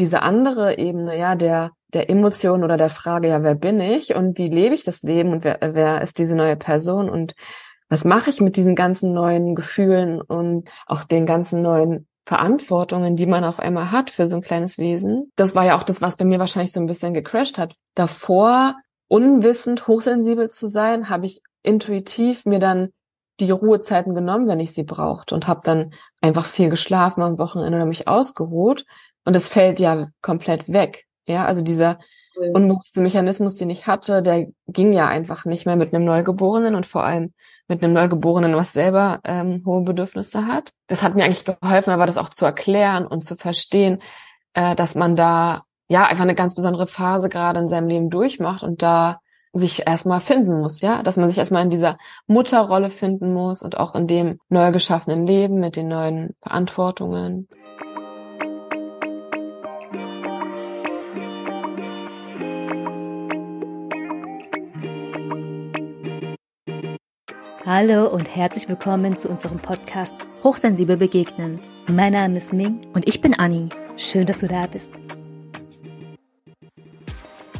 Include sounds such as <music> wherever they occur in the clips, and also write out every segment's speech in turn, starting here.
diese andere Ebene, ja, der, der Emotion oder der Frage, ja, wer bin ich und wie lebe ich das Leben und wer, wer ist diese neue Person und was mache ich mit diesen ganzen neuen Gefühlen und auch den ganzen neuen Verantwortungen, die man auf einmal hat für so ein kleines Wesen. Das war ja auch das, was bei mir wahrscheinlich so ein bisschen gecrashed hat. Davor, unwissend, hochsensibel zu sein, habe ich intuitiv mir dann die Ruhezeiten genommen, wenn ich sie brauchte und habe dann einfach viel geschlafen am Wochenende oder mich ausgeruht und es fällt ja komplett weg. Ja, also dieser unbewusste Mechanismus, den ich hatte, der ging ja einfach nicht mehr mit einem Neugeborenen und vor allem mit einem Neugeborenen, was selber ähm, hohe Bedürfnisse hat. Das hat mir eigentlich geholfen, aber das auch zu erklären und zu verstehen, äh, dass man da ja einfach eine ganz besondere Phase gerade in seinem Leben durchmacht und da sich erstmal finden muss, ja, dass man sich erstmal in dieser Mutterrolle finden muss und auch in dem neu geschaffenen Leben mit den neuen Verantwortungen. Hallo und herzlich willkommen zu unserem Podcast Hochsensibel begegnen. Mein Name ist Ming und ich bin Anni. Schön, dass du da bist.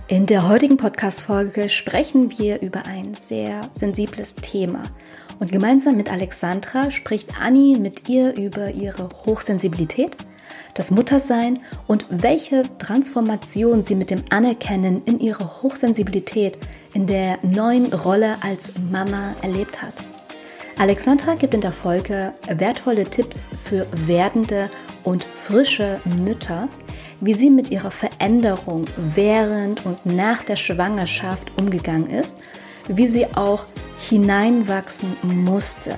In der heutigen Podcast-Folge sprechen wir über ein sehr sensibles Thema. Und gemeinsam mit Alexandra spricht Anni mit ihr über ihre Hochsensibilität, das Muttersein und welche Transformation sie mit dem Anerkennen in ihrer Hochsensibilität in der neuen Rolle als Mama erlebt hat. Alexandra gibt in der Folge wertvolle Tipps für werdende und frische Mütter, wie sie mit ihrer Veränderung während und nach der Schwangerschaft umgegangen ist, wie sie auch hineinwachsen musste,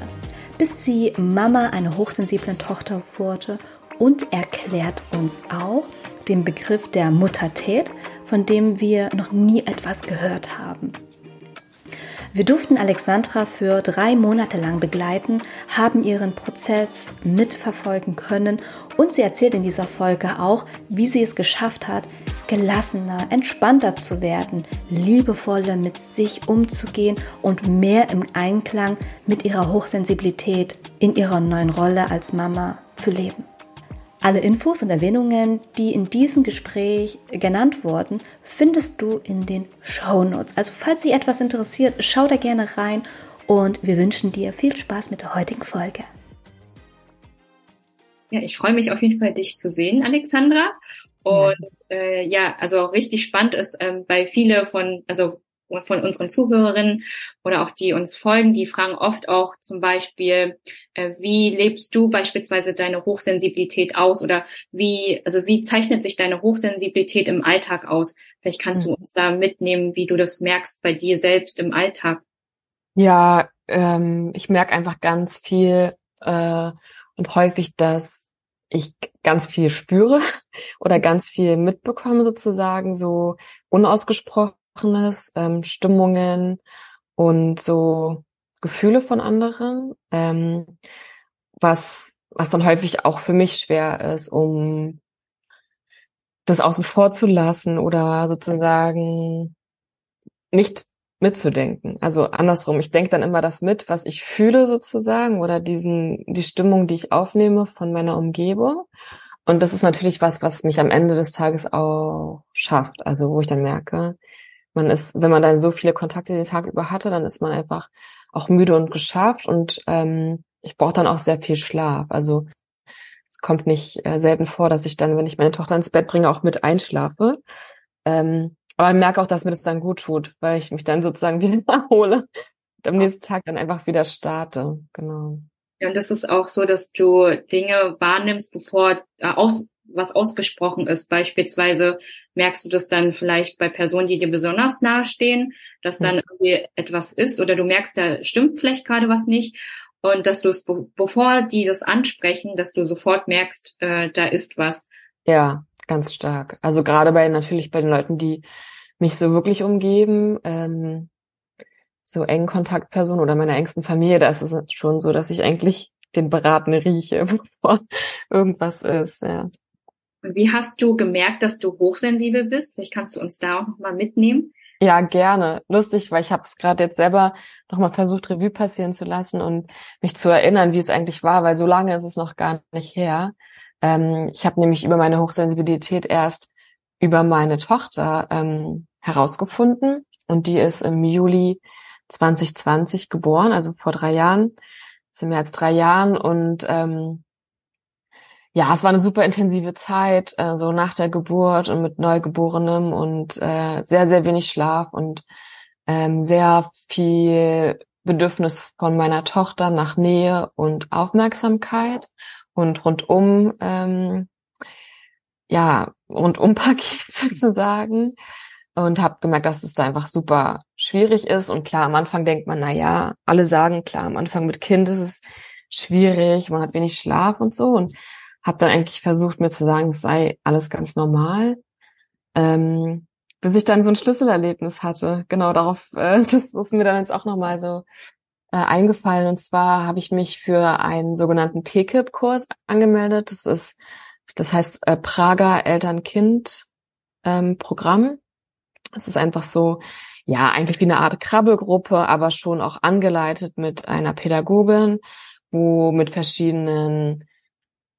bis sie Mama einer hochsensiblen Tochter wurde und erklärt uns auch den Begriff der Muttertät, von dem wir noch nie etwas gehört haben. Wir durften Alexandra für drei Monate lang begleiten, haben ihren Prozess mitverfolgen können und sie erzählt in dieser Folge auch, wie sie es geschafft hat, gelassener, entspannter zu werden, liebevoller mit sich umzugehen und mehr im Einklang mit ihrer Hochsensibilität in ihrer neuen Rolle als Mama zu leben. Alle Infos und Erwähnungen, die in diesem Gespräch genannt wurden, findest du in den Show Notes. Also falls dich etwas interessiert, schau da gerne rein und wir wünschen dir viel Spaß mit der heutigen Folge. Ja, ich freue mich auf jeden Fall, dich zu sehen, Alexandra. Und ja, äh, ja also richtig spannend ist, ähm, bei viele von, also von unseren Zuhörerinnen oder auch die uns folgen, die fragen oft auch zum Beispiel, äh, wie lebst du beispielsweise deine Hochsensibilität aus oder wie, also wie zeichnet sich deine Hochsensibilität im Alltag aus? Vielleicht kannst mhm. du uns da mitnehmen, wie du das merkst bei dir selbst im Alltag. Ja, ähm, ich merke einfach ganz viel äh, und häufig, dass ich ganz viel spüre <laughs> oder ganz viel mitbekomme sozusagen, so unausgesprochen Gesprochenes, ähm, Stimmungen und so Gefühle von anderen, ähm, was, was dann häufig auch für mich schwer ist, um das außen vor zu lassen oder sozusagen nicht mitzudenken. Also andersrum, ich denke dann immer das mit, was ich fühle sozusagen oder diesen die Stimmung, die ich aufnehme von meiner Umgebung. Und das ist natürlich was, was mich am Ende des Tages auch schafft. Also wo ich dann merke, man ist, wenn man dann so viele Kontakte den Tag über hatte, dann ist man einfach auch müde und geschafft und ähm, ich brauche dann auch sehr viel Schlaf. Also es kommt nicht äh, selten vor, dass ich dann, wenn ich meine Tochter ins Bett bringe, auch mit einschlafe. Ähm, aber ich merke auch, dass mir das dann gut tut, weil ich mich dann sozusagen <laughs> wieder erhole und am nächsten Tag dann einfach wieder starte. Genau. Ja, und das ist auch so, dass du Dinge wahrnimmst, bevor äh, aus, was ausgesprochen ist. Beispielsweise merkst du das dann vielleicht bei Personen, die dir besonders nahestehen, dass dann irgendwie etwas ist oder du merkst, da stimmt vielleicht gerade was nicht. Und dass du es, bevor die das ansprechen, dass du sofort merkst, äh, da ist was. Ja, ganz stark. Also gerade bei natürlich bei den Leuten, die mich so wirklich umgeben, ähm, so engen Kontaktpersonen oder meiner engsten Familie, da ist es schon so, dass ich eigentlich den Braten rieche, <laughs> bevor irgendwas ist, ja. Und wie hast du gemerkt, dass du hochsensibel bist? Vielleicht kannst du uns da auch nochmal mitnehmen. Ja, gerne. Lustig, weil ich habe es gerade jetzt selber nochmal versucht, Revue passieren zu lassen und mich zu erinnern, wie es eigentlich war, weil so lange ist es noch gar nicht her. Ähm, ich habe nämlich über meine Hochsensibilität erst über meine Tochter ähm, herausgefunden und die ist im Juli 2020 geboren, also vor drei Jahren, sind mehr als drei Jahren und ähm, ja, es war eine super intensive Zeit, äh, so nach der Geburt und mit Neugeborenem und äh, sehr, sehr wenig Schlaf und ähm, sehr viel Bedürfnis von meiner Tochter nach Nähe und Aufmerksamkeit und rundum, ähm, ja, rundum <laughs> Paket sozusagen und habe gemerkt, dass es da einfach super schwierig ist. Und klar, am Anfang denkt man, na ja, alle sagen, klar, am Anfang mit Kind ist es schwierig, man hat wenig Schlaf und so. Und habe dann eigentlich versucht, mir zu sagen, es sei alles ganz normal. Ähm, bis ich dann so ein Schlüsselerlebnis hatte. Genau darauf, <laughs> äh, das ist mir dann jetzt auch nochmal so äh, eingefallen. Und zwar habe ich mich für einen sogenannten PKIP-Kurs angemeldet. Das ist, das heißt äh, Prager Eltern-Kind-Programm. Ähm, das ist einfach so, ja, eigentlich wie eine Art Krabbelgruppe, aber schon auch angeleitet mit einer Pädagogin, wo mit verschiedenen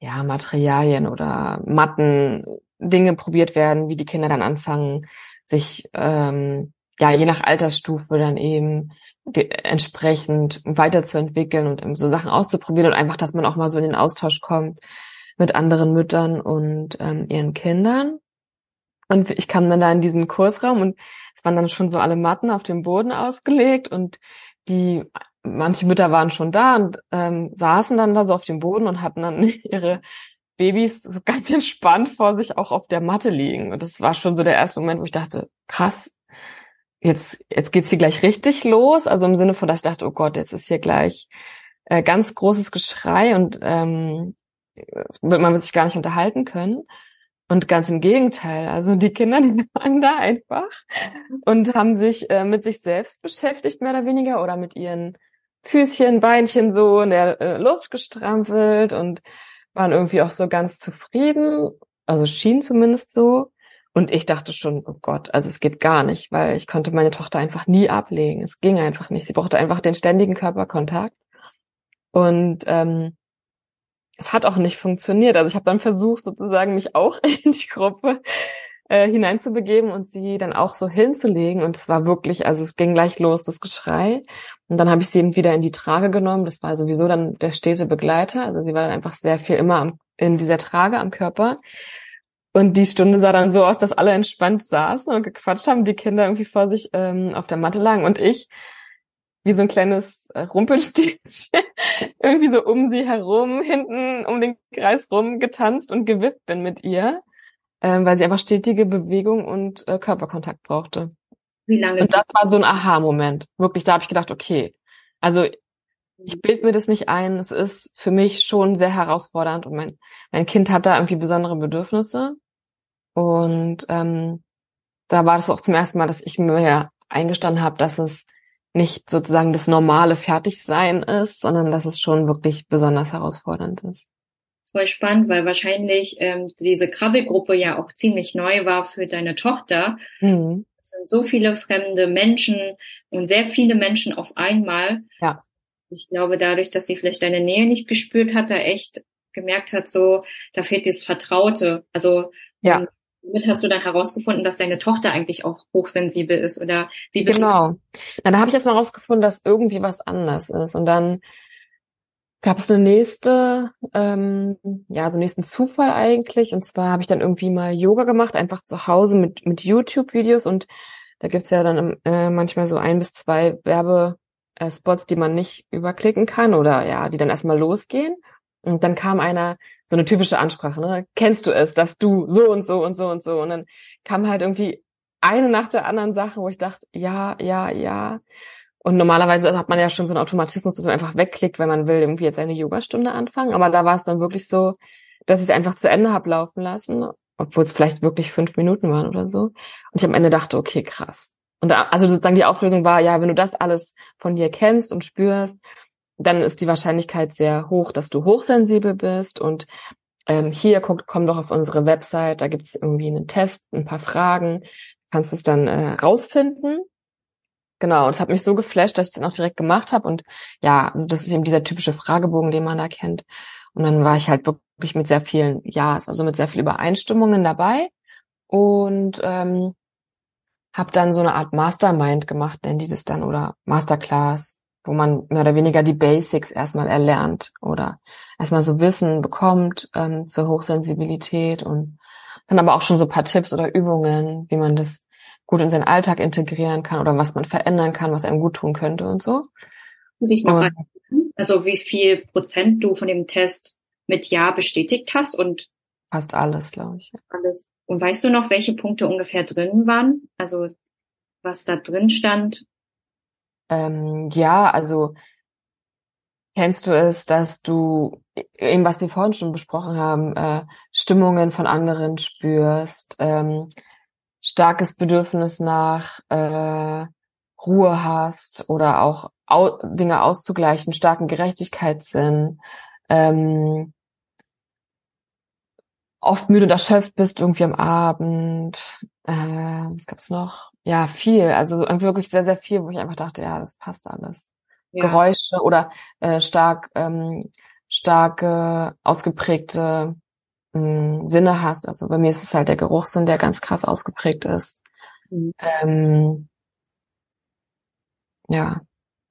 ja, Materialien oder Matten Dinge probiert werden, wie die Kinder dann anfangen, sich ähm, ja je nach Altersstufe dann eben entsprechend weiterzuentwickeln und eben so Sachen auszuprobieren und einfach, dass man auch mal so in den Austausch kommt mit anderen Müttern und ähm, ihren Kindern. Und ich kam dann da in diesen Kursraum und es waren dann schon so alle Matten auf dem Boden ausgelegt und die manche Mütter waren schon da und ähm, saßen dann da so auf dem Boden und hatten dann <laughs> ihre Babys so ganz entspannt vor sich auch auf der Matte liegen. Und das war schon so der erste Moment, wo ich dachte, krass, jetzt, jetzt geht's hier gleich richtig los. Also im Sinne von, dass ich dachte, oh Gott, jetzt ist hier gleich äh, ganz großes Geschrei und ähm, wird man sich gar nicht unterhalten können. Und ganz im Gegenteil, also die Kinder, die <laughs> waren da einfach und haben sich äh, mit sich selbst beschäftigt, mehr oder weniger, oder mit ihren Füßchen, Beinchen so in der äh, Luft gestrampelt und waren irgendwie auch so ganz zufrieden, also schien zumindest so. Und ich dachte schon, oh Gott, also es geht gar nicht, weil ich konnte meine Tochter einfach nie ablegen. Es ging einfach nicht. Sie brauchte einfach den ständigen Körperkontakt. Und ähm, es hat auch nicht funktioniert. Also ich habe dann versucht, sozusagen mich auch <laughs> in die Gruppe äh, hineinzubegeben und sie dann auch so hinzulegen. Und es war wirklich, also es ging gleich los, das Geschrei. Und dann habe ich sie eben wieder in die Trage genommen. Das war sowieso dann der stete Begleiter. Also sie war dann einfach sehr viel immer am, in dieser Trage am Körper. Und die Stunde sah dann so aus, dass alle entspannt saßen und gequatscht haben, die Kinder irgendwie vor sich ähm, auf der Matte lagen und ich wie so ein kleines äh, Rumpelstilzchen <laughs> irgendwie so um sie herum, hinten um den Kreis rum getanzt und gewippt bin mit ihr ähm, weil sie einfach stetige Bewegung und äh, Körperkontakt brauchte. Wie lange? Und das war so ein Aha-Moment. Wirklich, da habe ich gedacht, okay, also ich bild mir das nicht ein. Es ist für mich schon sehr herausfordernd und mein, mein Kind hat da irgendwie besondere Bedürfnisse. Und ähm, da war das auch zum ersten Mal, dass ich mir eingestanden habe, dass es nicht sozusagen das normale Fertigsein ist, sondern dass es schon wirklich besonders herausfordernd ist voll spannend, weil wahrscheinlich ähm, diese Krabbelgruppe ja auch ziemlich neu war für deine Tochter. Mhm. Es sind so viele fremde Menschen und sehr viele Menschen auf einmal. Ja. Ich glaube, dadurch, dass sie vielleicht deine Nähe nicht gespürt hat, da echt gemerkt hat, so, da fehlt das Vertraute. Also, ja. Womit hast du dann herausgefunden, dass deine Tochter eigentlich auch hochsensibel ist oder wie bist genau. du? Genau. Na, da habe ich erst mal herausgefunden, dass irgendwie was anders ist und dann gab es eine nächste, ähm, ja, so nächsten Zufall eigentlich. Und zwar habe ich dann irgendwie mal Yoga gemacht, einfach zu Hause mit, mit YouTube-Videos. Und da gibt's ja dann äh, manchmal so ein bis zwei Werbespots, die man nicht überklicken kann oder ja, die dann erstmal losgehen. Und dann kam einer, so eine typische Ansprache, ne? Kennst du es, dass du so und so und so und so? Und dann kam halt irgendwie eine nach der anderen Sache, wo ich dachte, ja, ja, ja. Und normalerweise hat man ja schon so einen Automatismus, dass man einfach wegklickt, wenn man will, irgendwie jetzt eine Yogastunde anfangen. Aber da war es dann wirklich so, dass ich es einfach zu Ende hab laufen lassen, obwohl es vielleicht wirklich fünf Minuten waren oder so. Und ich am Ende dachte, okay, krass. Und da, also sozusagen die Auflösung war, ja, wenn du das alles von dir kennst und spürst, dann ist die Wahrscheinlichkeit sehr hoch, dass du hochsensibel bist. Und ähm, hier guck, komm doch auf unsere Website, da gibt's irgendwie einen Test, ein paar Fragen, kannst du es dann äh, rausfinden. Genau, und es hat mich so geflasht, dass ich dann auch direkt gemacht habe. Und ja, also das ist eben dieser typische Fragebogen, den man da kennt. Und dann war ich halt wirklich mit sehr vielen Ja's, also mit sehr viel Übereinstimmungen dabei und ähm, habe dann so eine Art Mastermind gemacht, nennen die das dann, oder Masterclass, wo man mehr oder weniger die Basics erstmal erlernt oder erstmal so Wissen bekommt ähm, zur Hochsensibilität und dann aber auch schon so paar Tipps oder Übungen, wie man das gut in seinen Alltag integrieren kann oder was man verändern kann, was einem gut tun könnte und so. Dich noch und, also wie viel Prozent du von dem Test mit Ja bestätigt hast und fast alles, glaube ich. Alles. Und weißt du noch, welche Punkte ungefähr drin waren? Also was da drin stand? Ähm, ja, also kennst du es, dass du eben was wir vorhin schon besprochen haben, äh, Stimmungen von anderen spürst, ähm, starkes Bedürfnis nach äh, Ruhe hast oder auch au Dinge auszugleichen, starken Gerechtigkeitssinn, ähm, oft müde und erschöpft bist irgendwie am Abend. Äh, was gab's noch? Ja, viel. Also wirklich sehr, sehr viel, wo ich einfach dachte, ja, das passt alles. Ja. Geräusche oder äh, stark ähm, starke, ausgeprägte mh, Sinne hast. Also bei mir ist es halt der Geruchssinn, der ganz krass ausgeprägt ist. Mhm. Ähm, ja.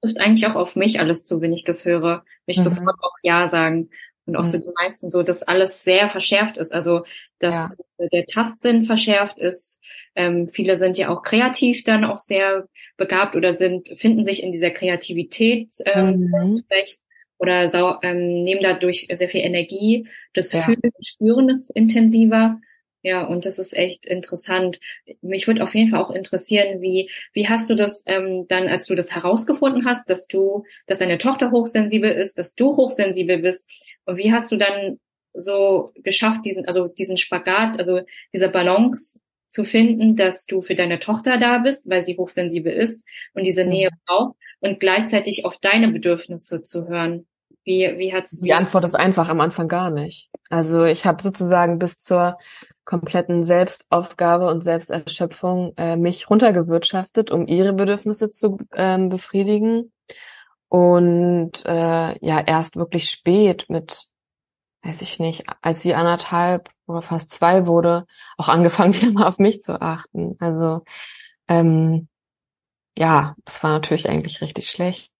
Trifft eigentlich auch auf mich alles zu, wenn ich das höre. Mich mhm. sofort auch Ja sagen. Und auch mhm. so die meisten so, dass alles sehr verschärft ist. Also, dass ja. der Tastsinn verschärft ist. Ähm, viele sind ja auch kreativ dann auch sehr begabt oder sind, finden sich in dieser Kreativität ähm, mhm. zurecht oder sau, ähm, nehmen dadurch sehr viel Energie. Das ja. Fühlen und Spüren ist intensiver. Ja, und das ist echt interessant. Mich würde auf jeden Fall auch interessieren, wie, wie hast du das ähm, dann, als du das herausgefunden hast, dass du, dass deine Tochter hochsensibel ist, dass du hochsensibel bist, und wie hast du dann so geschafft, diesen, also diesen Spagat, also diese Balance zu finden, dass du für deine Tochter da bist, weil sie hochsensibel ist und diese Nähe mhm. braucht und gleichzeitig auf deine Bedürfnisse zu hören? Wie, wie hat's? Die Antwort ist einfach am Anfang gar nicht. Also ich habe sozusagen bis zur kompletten Selbstaufgabe und Selbsterschöpfung äh, mich runtergewirtschaftet, um ihre Bedürfnisse zu ähm, befriedigen und äh, ja, erst wirklich spät mit, weiß ich nicht, als sie anderthalb oder fast zwei wurde, auch angefangen <laughs> wieder mal auf mich zu achten. Also ähm, ja, das war natürlich eigentlich richtig schlecht.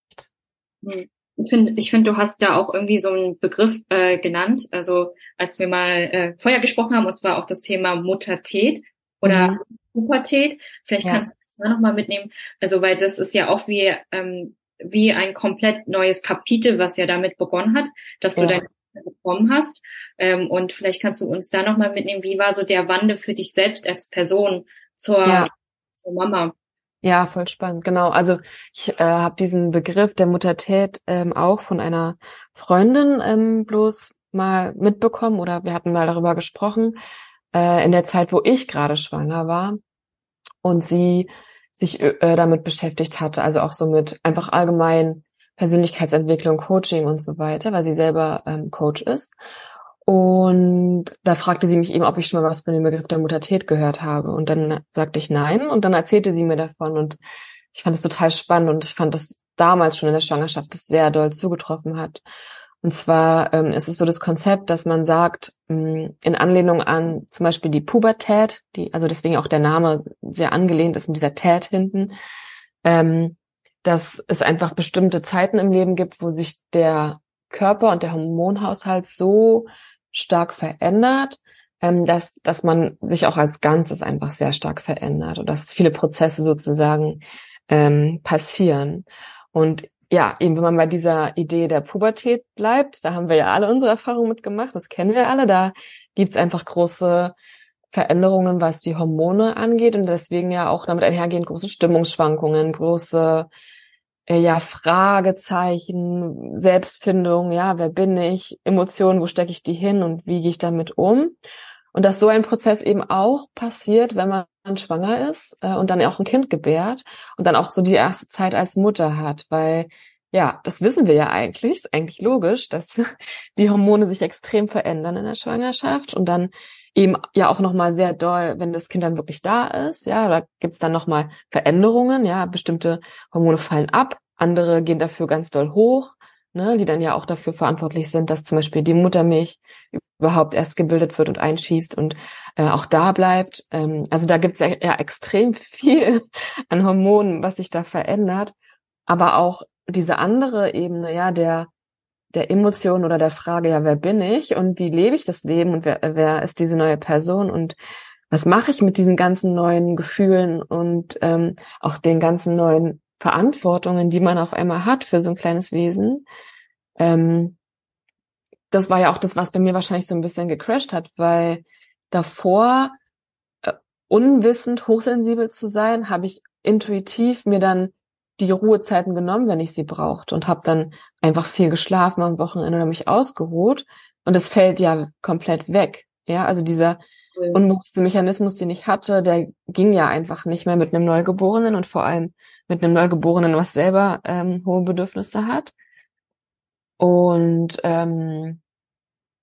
Hm. Ich finde, ich finde, du hast da auch irgendwie so einen Begriff äh, genannt. Also als wir mal äh, vorher gesprochen haben, und zwar auch das Thema Muttertät oder mhm. Pubertät. Vielleicht ja. kannst du das da nochmal mitnehmen. Also weil das ist ja auch wie ähm, wie ein komplett neues Kapitel, was ja damit begonnen hat, dass ja. du deine bekommen hast. Ähm, und vielleicht kannst du uns da nochmal mitnehmen, wie war so der Wandel für dich selbst als Person zur, ja. zur Mama? Ja, voll spannend, genau. Also ich äh, habe diesen Begriff der Muttertät ähm, auch von einer Freundin ähm, bloß mal mitbekommen oder wir hatten mal darüber gesprochen, äh, in der Zeit, wo ich gerade schwanger war. Und sie sich äh, damit beschäftigt hatte, also auch so mit einfach allgemein Persönlichkeitsentwicklung, Coaching und so weiter, weil sie selber ähm, Coach ist. Und da fragte sie mich eben, ob ich schon mal was von dem Begriff der Muttertät gehört habe. Und dann sagte ich nein. Und dann erzählte sie mir davon. Und ich fand es total spannend und ich fand das damals schon in der Schwangerschaft das sehr doll zugetroffen hat. Und zwar ähm, ist es so das Konzept, dass man sagt, mh, mm, in Anlehnung an zum Beispiel die Pubertät, die, also deswegen auch der Name sehr angelehnt ist mit dieser Tät hinten, ähm, dass es einfach bestimmte Zeiten im Leben gibt, wo sich der Körper und der Hormonhaushalt so stark verändert, ähm, dass, dass man sich auch als Ganzes einfach sehr stark verändert und dass viele Prozesse sozusagen ähm, passieren. Und ja, eben wenn man bei dieser Idee der Pubertät bleibt, da haben wir ja alle unsere Erfahrungen mitgemacht, das kennen wir alle, da gibt's einfach große Veränderungen, was die Hormone angeht und deswegen ja auch damit einhergehen große Stimmungsschwankungen, große ja Fragezeichen, Selbstfindung, ja, wer bin ich, Emotionen, wo stecke ich die hin und wie gehe ich damit um? Und dass so ein Prozess eben auch passiert, wenn man schwanger ist äh, und dann auch ein Kind gebärt und dann auch so die erste Zeit als Mutter hat, weil ja, das wissen wir ja eigentlich, ist eigentlich logisch, dass <laughs> die Hormone sich extrem verändern in der Schwangerschaft und dann eben ja auch nochmal sehr doll, wenn das Kind dann wirklich da ist, ja, da gibt's dann nochmal Veränderungen, ja, bestimmte Hormone fallen ab, andere gehen dafür ganz doll hoch, ne, die dann ja auch dafür verantwortlich sind, dass zum Beispiel die Muttermilch überhaupt erst gebildet wird und einschießt und äh, auch da bleibt. Ähm, also da gibt's ja, ja extrem <laughs> viel an Hormonen, was sich da verändert. Aber auch diese andere Ebene, ja, der der Emotion oder der Frage, ja, wer bin ich und wie lebe ich das Leben und wer, wer ist diese neue Person und was mache ich mit diesen ganzen neuen Gefühlen und ähm, auch den ganzen neuen Verantwortungen, die man auf einmal hat für so ein kleines Wesen. Ähm, das war ja auch das, was bei mir wahrscheinlich so ein bisschen gecrashed hat, weil davor äh, unwissend hochsensibel zu sein, habe ich intuitiv mir dann die Ruhezeiten genommen, wenn ich sie brauchte und habe dann einfach viel geschlafen am Wochenende oder mich ausgeruht und es fällt ja komplett weg. Ja, also dieser unbewusste Mechanismus, den ich hatte, der ging ja einfach nicht mehr mit einem Neugeborenen und vor allem mit einem Neugeborenen, was selber ähm, hohe Bedürfnisse hat. Und ähm,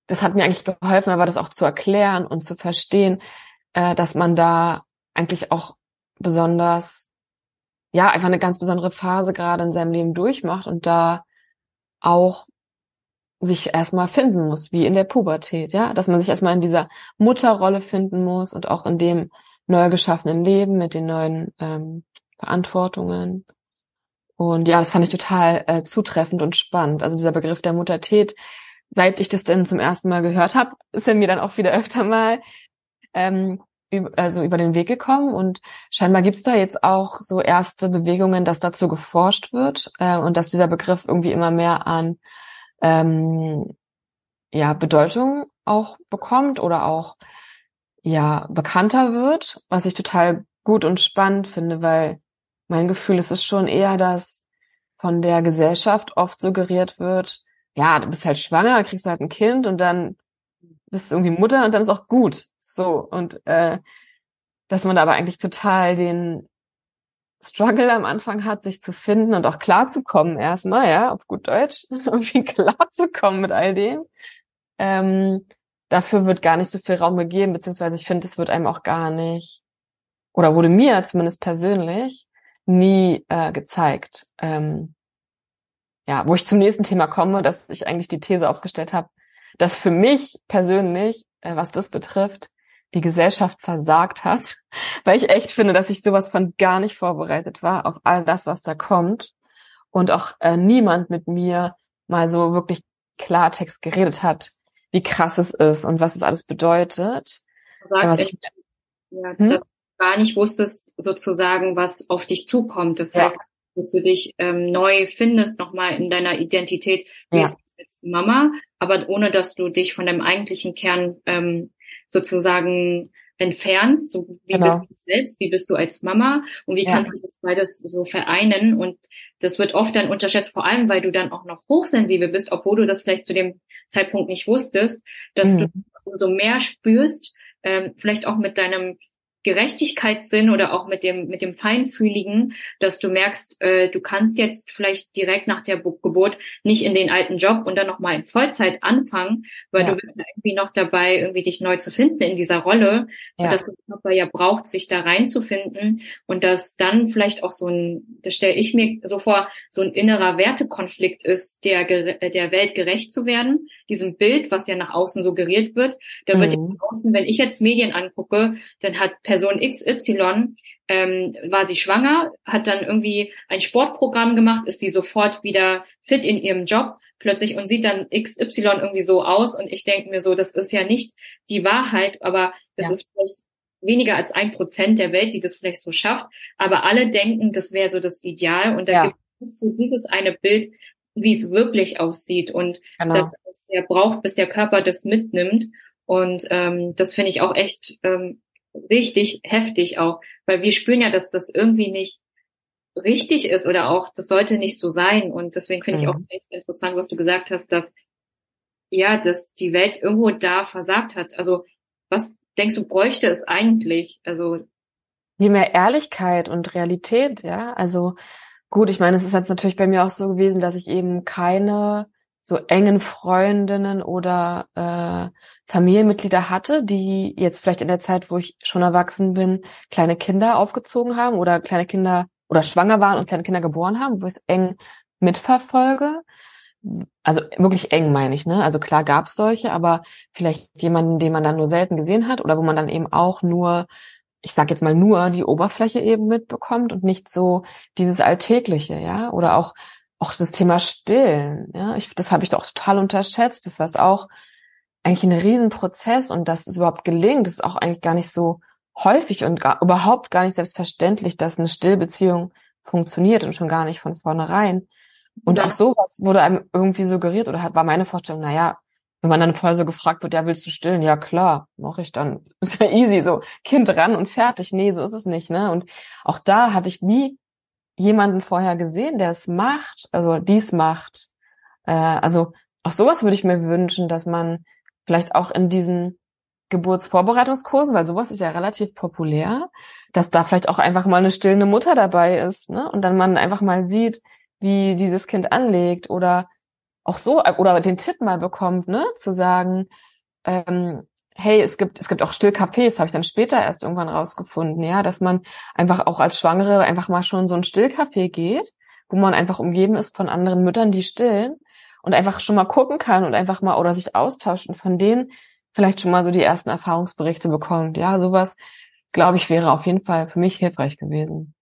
das hat mir eigentlich geholfen, aber das auch zu erklären und zu verstehen, äh, dass man da eigentlich auch besonders, ja, einfach eine ganz besondere Phase gerade in seinem Leben durchmacht und da auch sich erstmal finden muss, wie in der Pubertät, ja, dass man sich erstmal in dieser Mutterrolle finden muss und auch in dem neu geschaffenen Leben mit den neuen ähm, Verantwortungen. Und ja, das fand ich total äh, zutreffend und spannend. Also dieser Begriff der Muttertät, seit ich das denn zum ersten Mal gehört habe, ist er mir dann auch wieder <laughs> öfter mal ähm, also über den Weg gekommen und scheinbar gibt's da jetzt auch so erste Bewegungen, dass dazu geforscht wird äh, und dass dieser Begriff irgendwie immer mehr an ähm, ja Bedeutung auch bekommt oder auch ja bekannter wird, was ich total gut und spannend finde, weil mein Gefühl ist es schon eher, dass von der Gesellschaft oft suggeriert wird, ja, du bist halt schwanger, kriegst halt ein Kind und dann bist du irgendwie Mutter und dann ist auch gut. So. Und äh, dass man aber eigentlich total den Struggle am Anfang hat, sich zu finden und auch klarzukommen erstmal, ja, auf gut Deutsch, <laughs> irgendwie klarzukommen mit all dem. Ähm, dafür wird gar nicht so viel Raum gegeben, beziehungsweise ich finde, es wird einem auch gar nicht, oder wurde mir zumindest persönlich nie äh, gezeigt. Ähm, ja, wo ich zum nächsten Thema komme, dass ich eigentlich die These aufgestellt habe, dass für mich persönlich, äh, was das betrifft, die Gesellschaft versagt hat, <laughs> weil ich echt finde, dass ich sowas von gar nicht vorbereitet war auf all das, was da kommt und auch äh, niemand mit mir mal so wirklich Klartext geredet hat, wie krass es ist und was es alles bedeutet. Sagt was ich, ja, hm? dass du gar nicht wusstest sozusagen, was auf dich zukommt. Das ja. heißt, dass du dich ähm, neu findest nochmal in deiner Identität, wie ja. als Mama, aber ohne dass du dich von deinem eigentlichen Kern ähm, sozusagen entfernst, so wie genau. bist du selbst, wie bist du als Mama und wie ja. kannst du das beides so vereinen und das wird oft dann unterschätzt, vor allem weil du dann auch noch hochsensibel bist, obwohl du das vielleicht zu dem Zeitpunkt nicht wusstest, dass mhm. du umso mehr spürst, ähm, vielleicht auch mit deinem Gerechtigkeitssinn oder auch mit dem mit dem Feinfühligen, dass du merkst, äh, du kannst jetzt vielleicht direkt nach der Geburt nicht in den alten Job und dann noch mal in Vollzeit anfangen, weil ja. du bist ja irgendwie noch dabei, irgendwie dich neu zu finden in dieser Rolle ja. und dass der Körper ja braucht, sich da reinzufinden und dass dann vielleicht auch so ein, das stelle ich mir so vor, so ein innerer Wertekonflikt ist, der der Welt gerecht zu werden, diesem Bild, was ja nach außen suggeriert wird. Da mhm. wird ja außen, wenn ich jetzt Medien angucke, dann hat Person XY ähm, war sie schwanger, hat dann irgendwie ein Sportprogramm gemacht, ist sie sofort wieder fit in ihrem Job plötzlich und sieht dann XY irgendwie so aus und ich denke mir so, das ist ja nicht die Wahrheit, aber das ja. ist vielleicht weniger als ein Prozent der Welt, die das vielleicht so schafft, aber alle denken, das wäre so das Ideal und da ja. gibt es so dieses eine Bild, wie es wirklich aussieht und genau. dass es ja braucht, bis der Körper das mitnimmt und ähm, das finde ich auch echt ähm, richtig heftig auch, weil wir spüren ja, dass das irgendwie nicht richtig ist oder auch, das sollte nicht so sein. Und deswegen finde mhm. ich auch mhm. echt interessant, was du gesagt hast, dass ja, dass die Welt irgendwo da versagt hat. Also was denkst du, bräuchte es eigentlich? Also wie mehr Ehrlichkeit und Realität, ja. Also gut, ich meine, es ist jetzt natürlich bei mir auch so gewesen, dass ich eben keine so engen Freundinnen oder äh, Familienmitglieder hatte, die jetzt vielleicht in der Zeit, wo ich schon erwachsen bin, kleine Kinder aufgezogen haben oder kleine Kinder oder schwanger waren und kleine Kinder geboren haben, wo ich es eng mitverfolge. also wirklich eng meine ich, ne? Also klar gab es solche, aber vielleicht jemanden, den man dann nur selten gesehen hat oder wo man dann eben auch nur, ich sag jetzt mal nur die Oberfläche eben mitbekommt und nicht so dieses Alltägliche, ja? Oder auch auch das Thema Stillen, ja? Ich, das habe ich doch total unterschätzt. Das war auch eigentlich ein Riesenprozess und dass es überhaupt gelingt, ist auch eigentlich gar nicht so häufig und gar, überhaupt gar nicht selbstverständlich, dass eine Stillbeziehung funktioniert und schon gar nicht von vornherein. Und ja. auch sowas wurde einem irgendwie suggeriert oder hat, war meine Vorstellung, naja, wenn man dann vorher so gefragt wird, ja, willst du stillen? Ja, klar, mache ich dann. <laughs> Ist ja easy, so Kind ran und fertig. Nee, so ist es nicht, ne? Und auch da hatte ich nie jemanden vorher gesehen, der es macht, also dies macht. Äh, also auch sowas würde ich mir wünschen, dass man vielleicht auch in diesen Geburtsvorbereitungskursen, weil sowas ist ja relativ populär, dass da vielleicht auch einfach mal eine stillende Mutter dabei ist, ne? Und dann man einfach mal sieht, wie dieses Kind anlegt oder auch so oder den Tipp mal bekommt, ne, zu sagen, ähm, hey, es gibt es gibt auch Stillcafés, habe ich dann später erst irgendwann rausgefunden, ja, dass man einfach auch als Schwangere einfach mal schon so ein Stillcafé geht, wo man einfach umgeben ist von anderen Müttern, die stillen und einfach schon mal gucken kann und einfach mal oder sich austauscht und von denen vielleicht schon mal so die ersten Erfahrungsberichte bekommt. Ja, sowas, glaube ich, wäre auf jeden Fall für mich hilfreich gewesen.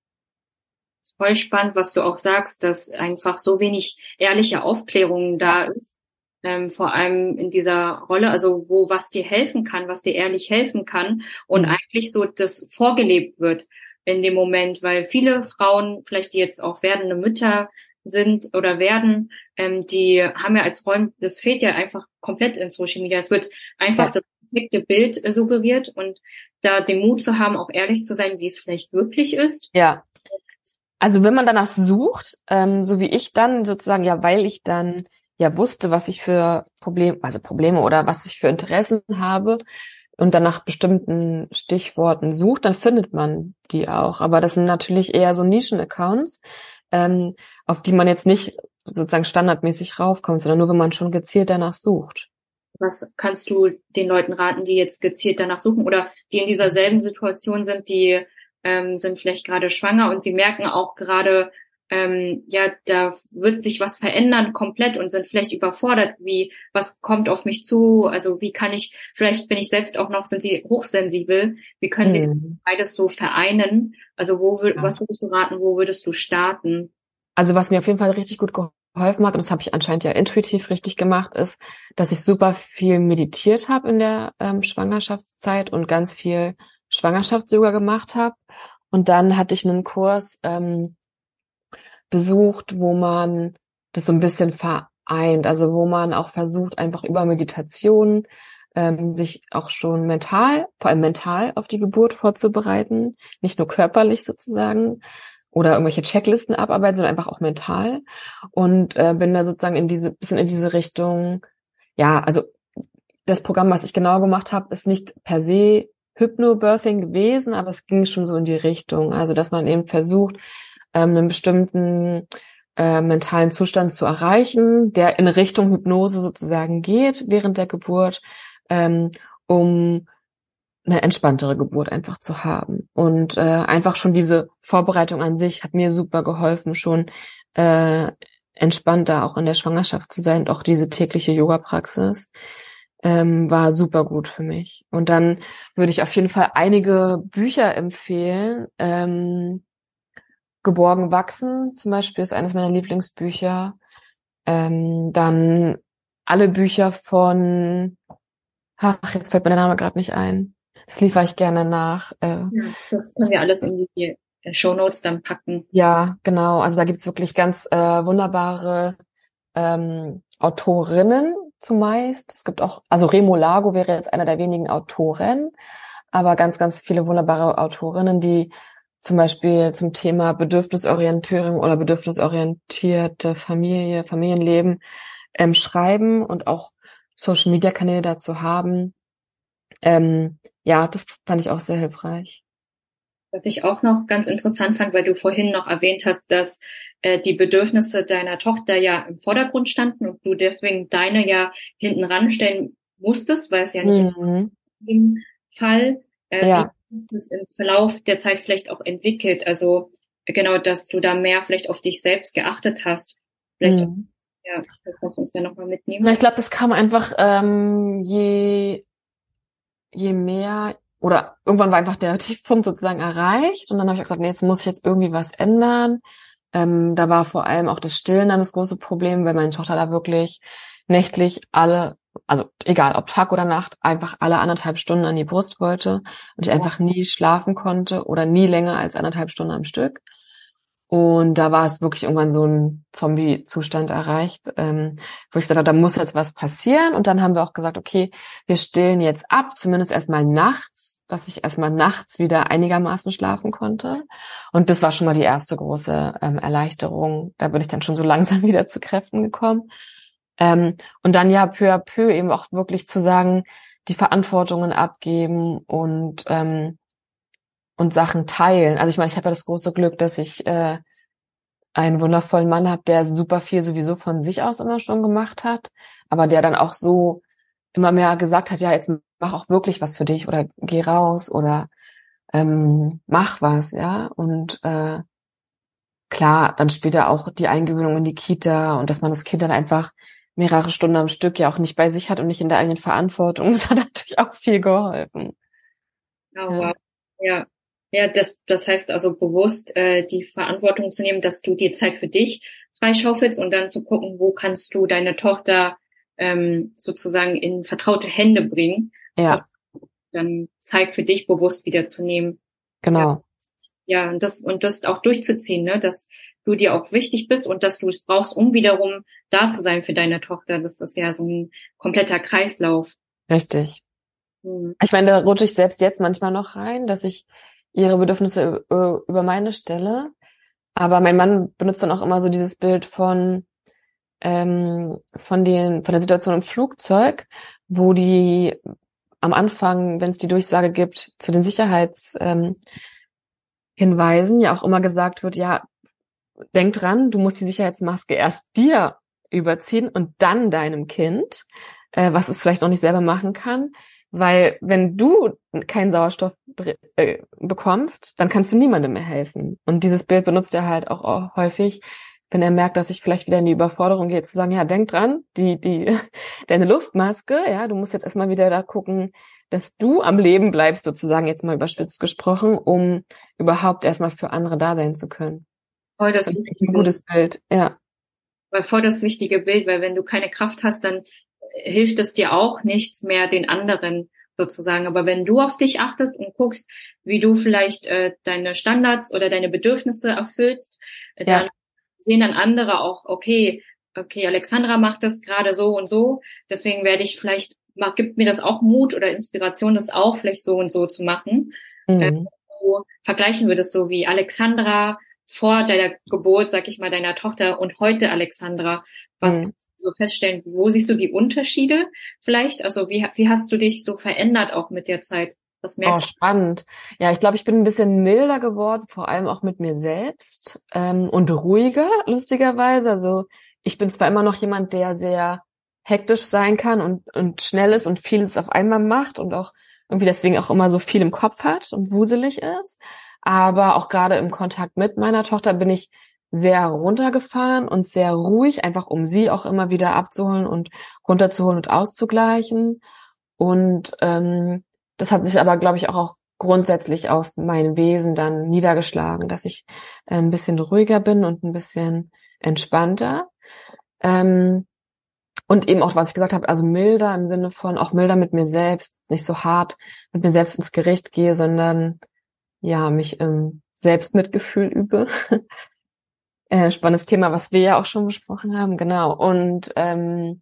Voll spannend, was du auch sagst, dass einfach so wenig ehrliche Aufklärung da ist. Ähm, vor allem in dieser Rolle, also wo was dir helfen kann, was dir ehrlich helfen kann und mhm. eigentlich so das vorgelebt wird in dem Moment, weil viele Frauen, vielleicht die jetzt auch werdende Mütter sind oder werden, ähm, die haben ja als Rollen, das fehlt ja einfach komplett in Social Media. Es wird einfach ja. das perfekte Bild äh, suggeriert und da den Mut zu haben, auch ehrlich zu sein, wie es vielleicht wirklich ist. Ja. Also wenn man danach sucht, ähm, so wie ich dann sozusagen, ja, weil ich dann ja wusste, was ich für Probleme, also Probleme oder was ich für Interessen habe und dann nach bestimmten Stichworten sucht, dann findet man die auch. Aber das sind natürlich eher so Nischen-Accounts, ähm, auf die man jetzt nicht sozusagen standardmäßig raufkommt, sondern nur, wenn man schon gezielt danach sucht. Was kannst du den Leuten raten, die jetzt gezielt danach suchen oder die in dieser selben Situation sind, die ähm, sind vielleicht gerade schwanger und sie merken auch gerade, ähm, ja, da wird sich was verändern komplett und sind vielleicht überfordert, wie, was kommt auf mich zu, also wie kann ich, vielleicht bin ich selbst auch noch, sind sie hochsensibel, wie können sie mhm. beides so vereinen? Also wo, ja. was würdest du raten, wo würdest du starten? Also was mir auf jeden Fall richtig gut geholfen hat, und das habe ich anscheinend ja intuitiv richtig gemacht, ist, dass ich super viel meditiert habe in der ähm, Schwangerschaftszeit und ganz viel Schwangerschafts-Yoga gemacht habe. Und dann hatte ich einen Kurs, ähm, besucht, wo man das so ein bisschen vereint, also wo man auch versucht, einfach über Meditation ähm, sich auch schon mental, vor allem mental auf die Geburt vorzubereiten, nicht nur körperlich sozusagen oder irgendwelche Checklisten abarbeiten, sondern einfach auch mental. Und äh, bin da sozusagen in diese bisschen in diese Richtung. Ja, also das Programm, was ich genau gemacht habe, ist nicht per se Hypnobirthing gewesen, aber es ging schon so in die Richtung, also dass man eben versucht, ähm, einen bestimmten äh, mentalen Zustand zu erreichen, der in Richtung Hypnose sozusagen geht während der Geburt, ähm, um eine entspanntere Geburt einfach zu haben. Und äh, einfach schon diese Vorbereitung an sich hat mir super geholfen, schon äh, entspannter auch in der Schwangerschaft zu sein. Und auch diese tägliche Yoga-Praxis ähm, war super gut für mich. Und dann würde ich auf jeden Fall einige Bücher empfehlen. Ähm, Geborgen wachsen zum Beispiel ist eines meiner Lieblingsbücher. Ähm, dann alle Bücher von, ach, jetzt fällt mir der Name gerade nicht ein. Das liefere ich gerne nach. Äh, ja, das können wir alles in die Show Notes dann packen. Ja, genau. Also da gibt's wirklich ganz äh, wunderbare ähm, Autorinnen zumeist. Es gibt auch, also Remo Lago wäre jetzt einer der wenigen Autoren, aber ganz, ganz viele wunderbare Autorinnen, die zum Beispiel zum Thema Bedürfnisorientierung oder bedürfnisorientierte Familie, Familienleben ähm, schreiben und auch Social Media Kanäle dazu haben. Ähm, ja, das fand ich auch sehr hilfreich. Was ich auch noch ganz interessant fand, weil du vorhin noch erwähnt hast, dass äh, die Bedürfnisse deiner Tochter ja im Vordergrund standen und du deswegen deine ja hinten ranstellen musstest, weil es ja nicht mhm. im Fall äh, ja das im Verlauf der Zeit vielleicht auch entwickelt? Also genau, dass du da mehr vielleicht auf dich selbst geachtet hast, vielleicht mhm. Ja, lass uns da nochmal mitnehmen. Na, ich glaube, es kam einfach, ähm, je, je mehr, oder irgendwann war einfach der <laughs> Tiefpunkt sozusagen erreicht und dann habe ich gesagt, nee, jetzt muss ich jetzt irgendwie was ändern. Ähm, da war vor allem auch das Stillen dann das große Problem, weil meine Tochter da wirklich nächtlich alle, also egal ob Tag oder Nacht, einfach alle anderthalb Stunden an die Brust wollte und ich einfach nie schlafen konnte oder nie länger als anderthalb Stunden am Stück. Und da war es wirklich irgendwann so ein Zombie-Zustand erreicht, ähm, wo ich gesagt habe, da muss jetzt was passieren. Und dann haben wir auch gesagt, okay, wir stillen jetzt ab, zumindest erstmal nachts, dass ich erstmal nachts wieder einigermaßen schlafen konnte. Und das war schon mal die erste große ähm, Erleichterung. Da bin ich dann schon so <laughs> langsam wieder zu Kräften gekommen. Ähm, und dann ja peu à peu eben auch wirklich zu sagen, die Verantwortungen abgeben und ähm, und Sachen teilen. Also ich meine, ich habe ja das große Glück, dass ich äh, einen wundervollen Mann habe, der super viel sowieso von sich aus immer schon gemacht hat, aber der dann auch so immer mehr gesagt hat, ja, jetzt mach auch wirklich was für dich oder geh raus oder ähm, mach was, ja. Und äh, klar, dann später auch die Eingewöhnung in die Kita und dass man das Kind dann einfach mehrere Stunden am Stück ja auch nicht bei sich hat und nicht in der eigenen Verantwortung. <laughs> Das hat natürlich auch viel geholfen. Oh, ja. wow. Ja, ja, das, das heißt also bewusst äh, die Verantwortung zu nehmen, dass du dir Zeit für dich freischaufelst und dann zu gucken, wo kannst du deine Tochter ähm, sozusagen in vertraute Hände bringen. Ja. Dann Zeit für dich bewusst wiederzunehmen. Genau. Ja, ja und das und das auch durchzuziehen, ne, dass du dir auch wichtig bist und dass du es brauchst, um wiederum da zu sein für deine Tochter. Das ist ja so ein kompletter Kreislauf. Richtig. Hm. Ich meine, da rutsche ich selbst jetzt manchmal noch rein, dass ich ihre Bedürfnisse über meine stelle. Aber mein Mann benutzt dann auch immer so dieses Bild von ähm, von den von der Situation im Flugzeug, wo die am Anfang, wenn es die Durchsage gibt zu den Sicherheitshinweisen, ähm, ja auch immer gesagt wird, ja, denk dran, du musst die Sicherheitsmaske erst dir überziehen und dann deinem Kind, äh, was es vielleicht noch nicht selber machen kann. Weil wenn du keinen Sauerstoff äh, bekommst, dann kannst du niemandem mehr helfen. Und dieses Bild benutzt er halt auch, auch häufig, wenn er merkt, dass ich vielleicht wieder in die Überforderung gehe, zu sagen, ja, denk dran, die, die, <laughs> deine Luftmaske, ja, du musst jetzt erstmal wieder da gucken, dass du am Leben bleibst, sozusagen, jetzt mal überspitzt gesprochen, um überhaupt erstmal für andere da sein zu können. Voll das, das ist ein gutes Bild, ja. Weil voll das wichtige Bild, weil wenn du keine Kraft hast, dann hilft es dir auch nichts mehr den anderen sozusagen. Aber wenn du auf dich achtest und guckst, wie du vielleicht äh, deine Standards oder deine Bedürfnisse erfüllst, äh, dann ja. sehen dann andere auch, okay, okay, Alexandra macht das gerade so und so, deswegen werde ich vielleicht, gibt mir das auch Mut oder Inspiration, das auch vielleicht so und so zu machen. Mhm. Äh, so vergleichen wir das so wie Alexandra vor deiner Geburt, sag ich mal, deiner Tochter und heute Alexandra. Was mhm so feststellen, wo siehst du die Unterschiede vielleicht? Also wie, wie hast du dich so verändert auch mit der Zeit? Was merkst oh, spannend. Ja, ich glaube, ich bin ein bisschen milder geworden, vor allem auch mit mir selbst ähm, und ruhiger, lustigerweise. Also ich bin zwar immer noch jemand, der sehr hektisch sein kann und, und schnell ist und vieles auf einmal macht und auch irgendwie deswegen auch immer so viel im Kopf hat und wuselig ist. Aber auch gerade im Kontakt mit meiner Tochter bin ich sehr runtergefahren und sehr ruhig, einfach um sie auch immer wieder abzuholen und runterzuholen und auszugleichen. Und ähm, das hat sich aber, glaube ich, auch, auch grundsätzlich auf mein Wesen dann niedergeschlagen, dass ich äh, ein bisschen ruhiger bin und ein bisschen entspannter. Ähm, und eben auch, was ich gesagt habe, also milder im Sinne von auch milder mit mir selbst, nicht so hart mit mir selbst ins Gericht gehe, sondern ja, mich im Selbstmitgefühl übe. <laughs> Äh, spannendes Thema, was wir ja auch schon besprochen haben, genau. Und ähm,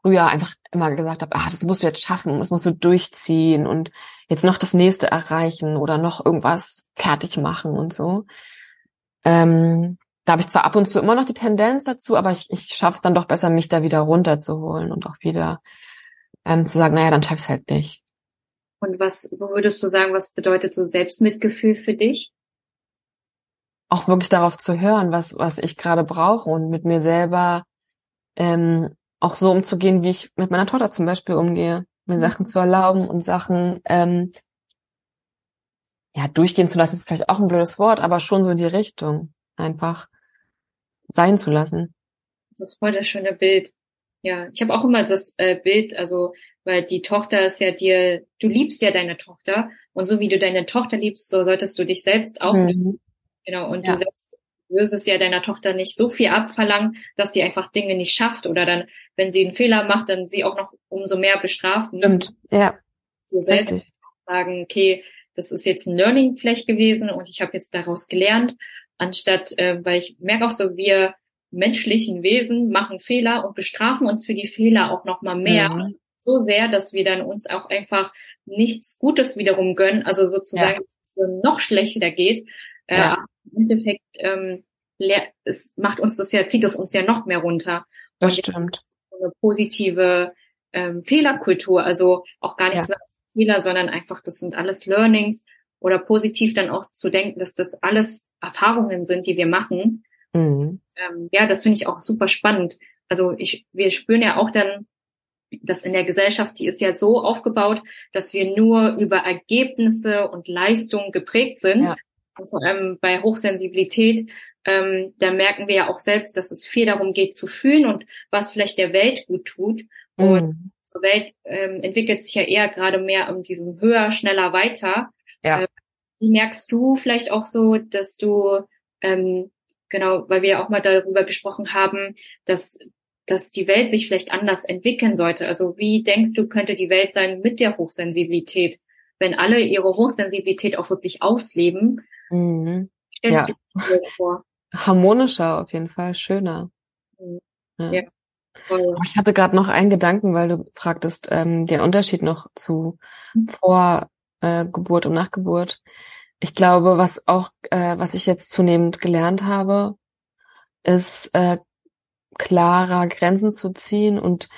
früher einfach immer gesagt habe, ah, das musst du jetzt schaffen, das musst du durchziehen und jetzt noch das nächste erreichen oder noch irgendwas fertig machen und so. Ähm, da habe ich zwar ab und zu immer noch die Tendenz dazu, aber ich, ich schaffe es dann doch besser, mich da wieder runterzuholen und auch wieder ähm, zu sagen, naja, dann schaff ich halt nicht. Und was würdest du sagen, was bedeutet so Selbstmitgefühl für dich? auch wirklich darauf zu hören, was, was ich gerade brauche und mit mir selber ähm, auch so umzugehen, wie ich mit meiner Tochter zum Beispiel umgehe, mir mhm. Sachen zu erlauben und Sachen ähm, ja durchgehen zu lassen, ist vielleicht auch ein blödes Wort, aber schon so in die Richtung einfach sein zu lassen. Das ist voll das schöne Bild. Ja, ich habe auch immer das äh, Bild, also weil die Tochter ist ja dir, du liebst ja deine Tochter und so wie du deine Tochter liebst, so solltest du dich selbst auch mhm. lieben. Genau, und ja. du selbst wirst es ja deiner Tochter nicht so viel abverlangen, dass sie einfach Dinge nicht schafft oder dann, wenn sie einen Fehler macht, dann sie auch noch umso mehr bestrafen. Stimmt, ja. So selbst Richtig. sagen, okay, das ist jetzt ein Learning vielleicht gewesen und ich habe jetzt daraus gelernt, anstatt, äh, weil ich merke auch so, wir menschlichen Wesen machen Fehler und bestrafen uns für die Fehler auch noch mal mehr. Mhm. So sehr, dass wir dann uns auch einfach nichts Gutes wiederum gönnen, also sozusagen, ja. dass es noch schlechter geht. Äh, ja. Im Endeffekt ähm, es macht uns das ja, zieht es uns ja noch mehr runter. Das stimmt. Eine positive ähm, Fehlerkultur, also auch gar nicht ja. so Fehler, sondern einfach, das sind alles Learnings oder positiv dann auch zu denken, dass das alles Erfahrungen sind, die wir machen. Mhm. Ähm, ja, das finde ich auch super spannend. Also ich, wir spüren ja auch dann, dass in der Gesellschaft, die ist ja so aufgebaut, dass wir nur über Ergebnisse und Leistungen geprägt sind. Ja. Vor allem bei Hochsensibilität, ähm, da merken wir ja auch selbst, dass es viel darum geht zu fühlen und was vielleicht der Welt gut tut. Mhm. Und unsere Welt ähm, entwickelt sich ja eher gerade mehr um diesem höher, schneller, weiter. Ja. Äh, wie merkst du vielleicht auch so, dass du ähm, genau, weil wir ja auch mal darüber gesprochen haben, dass dass die Welt sich vielleicht anders entwickeln sollte. Also wie denkst du, könnte die Welt sein mit der Hochsensibilität, wenn alle ihre Hochsensibilität auch wirklich ausleben? Mhm. Stellst ja. du dir vor? Harmonischer auf jeden Fall, schöner. Mhm. Ja. ja. Ich hatte gerade noch einen Gedanken, weil du fragtest, ähm, der Unterschied noch zu mhm. vor äh, Geburt und Nachgeburt. Ich glaube, was auch, äh, was ich jetzt zunehmend gelernt habe, ist äh, klarer Grenzen zu ziehen und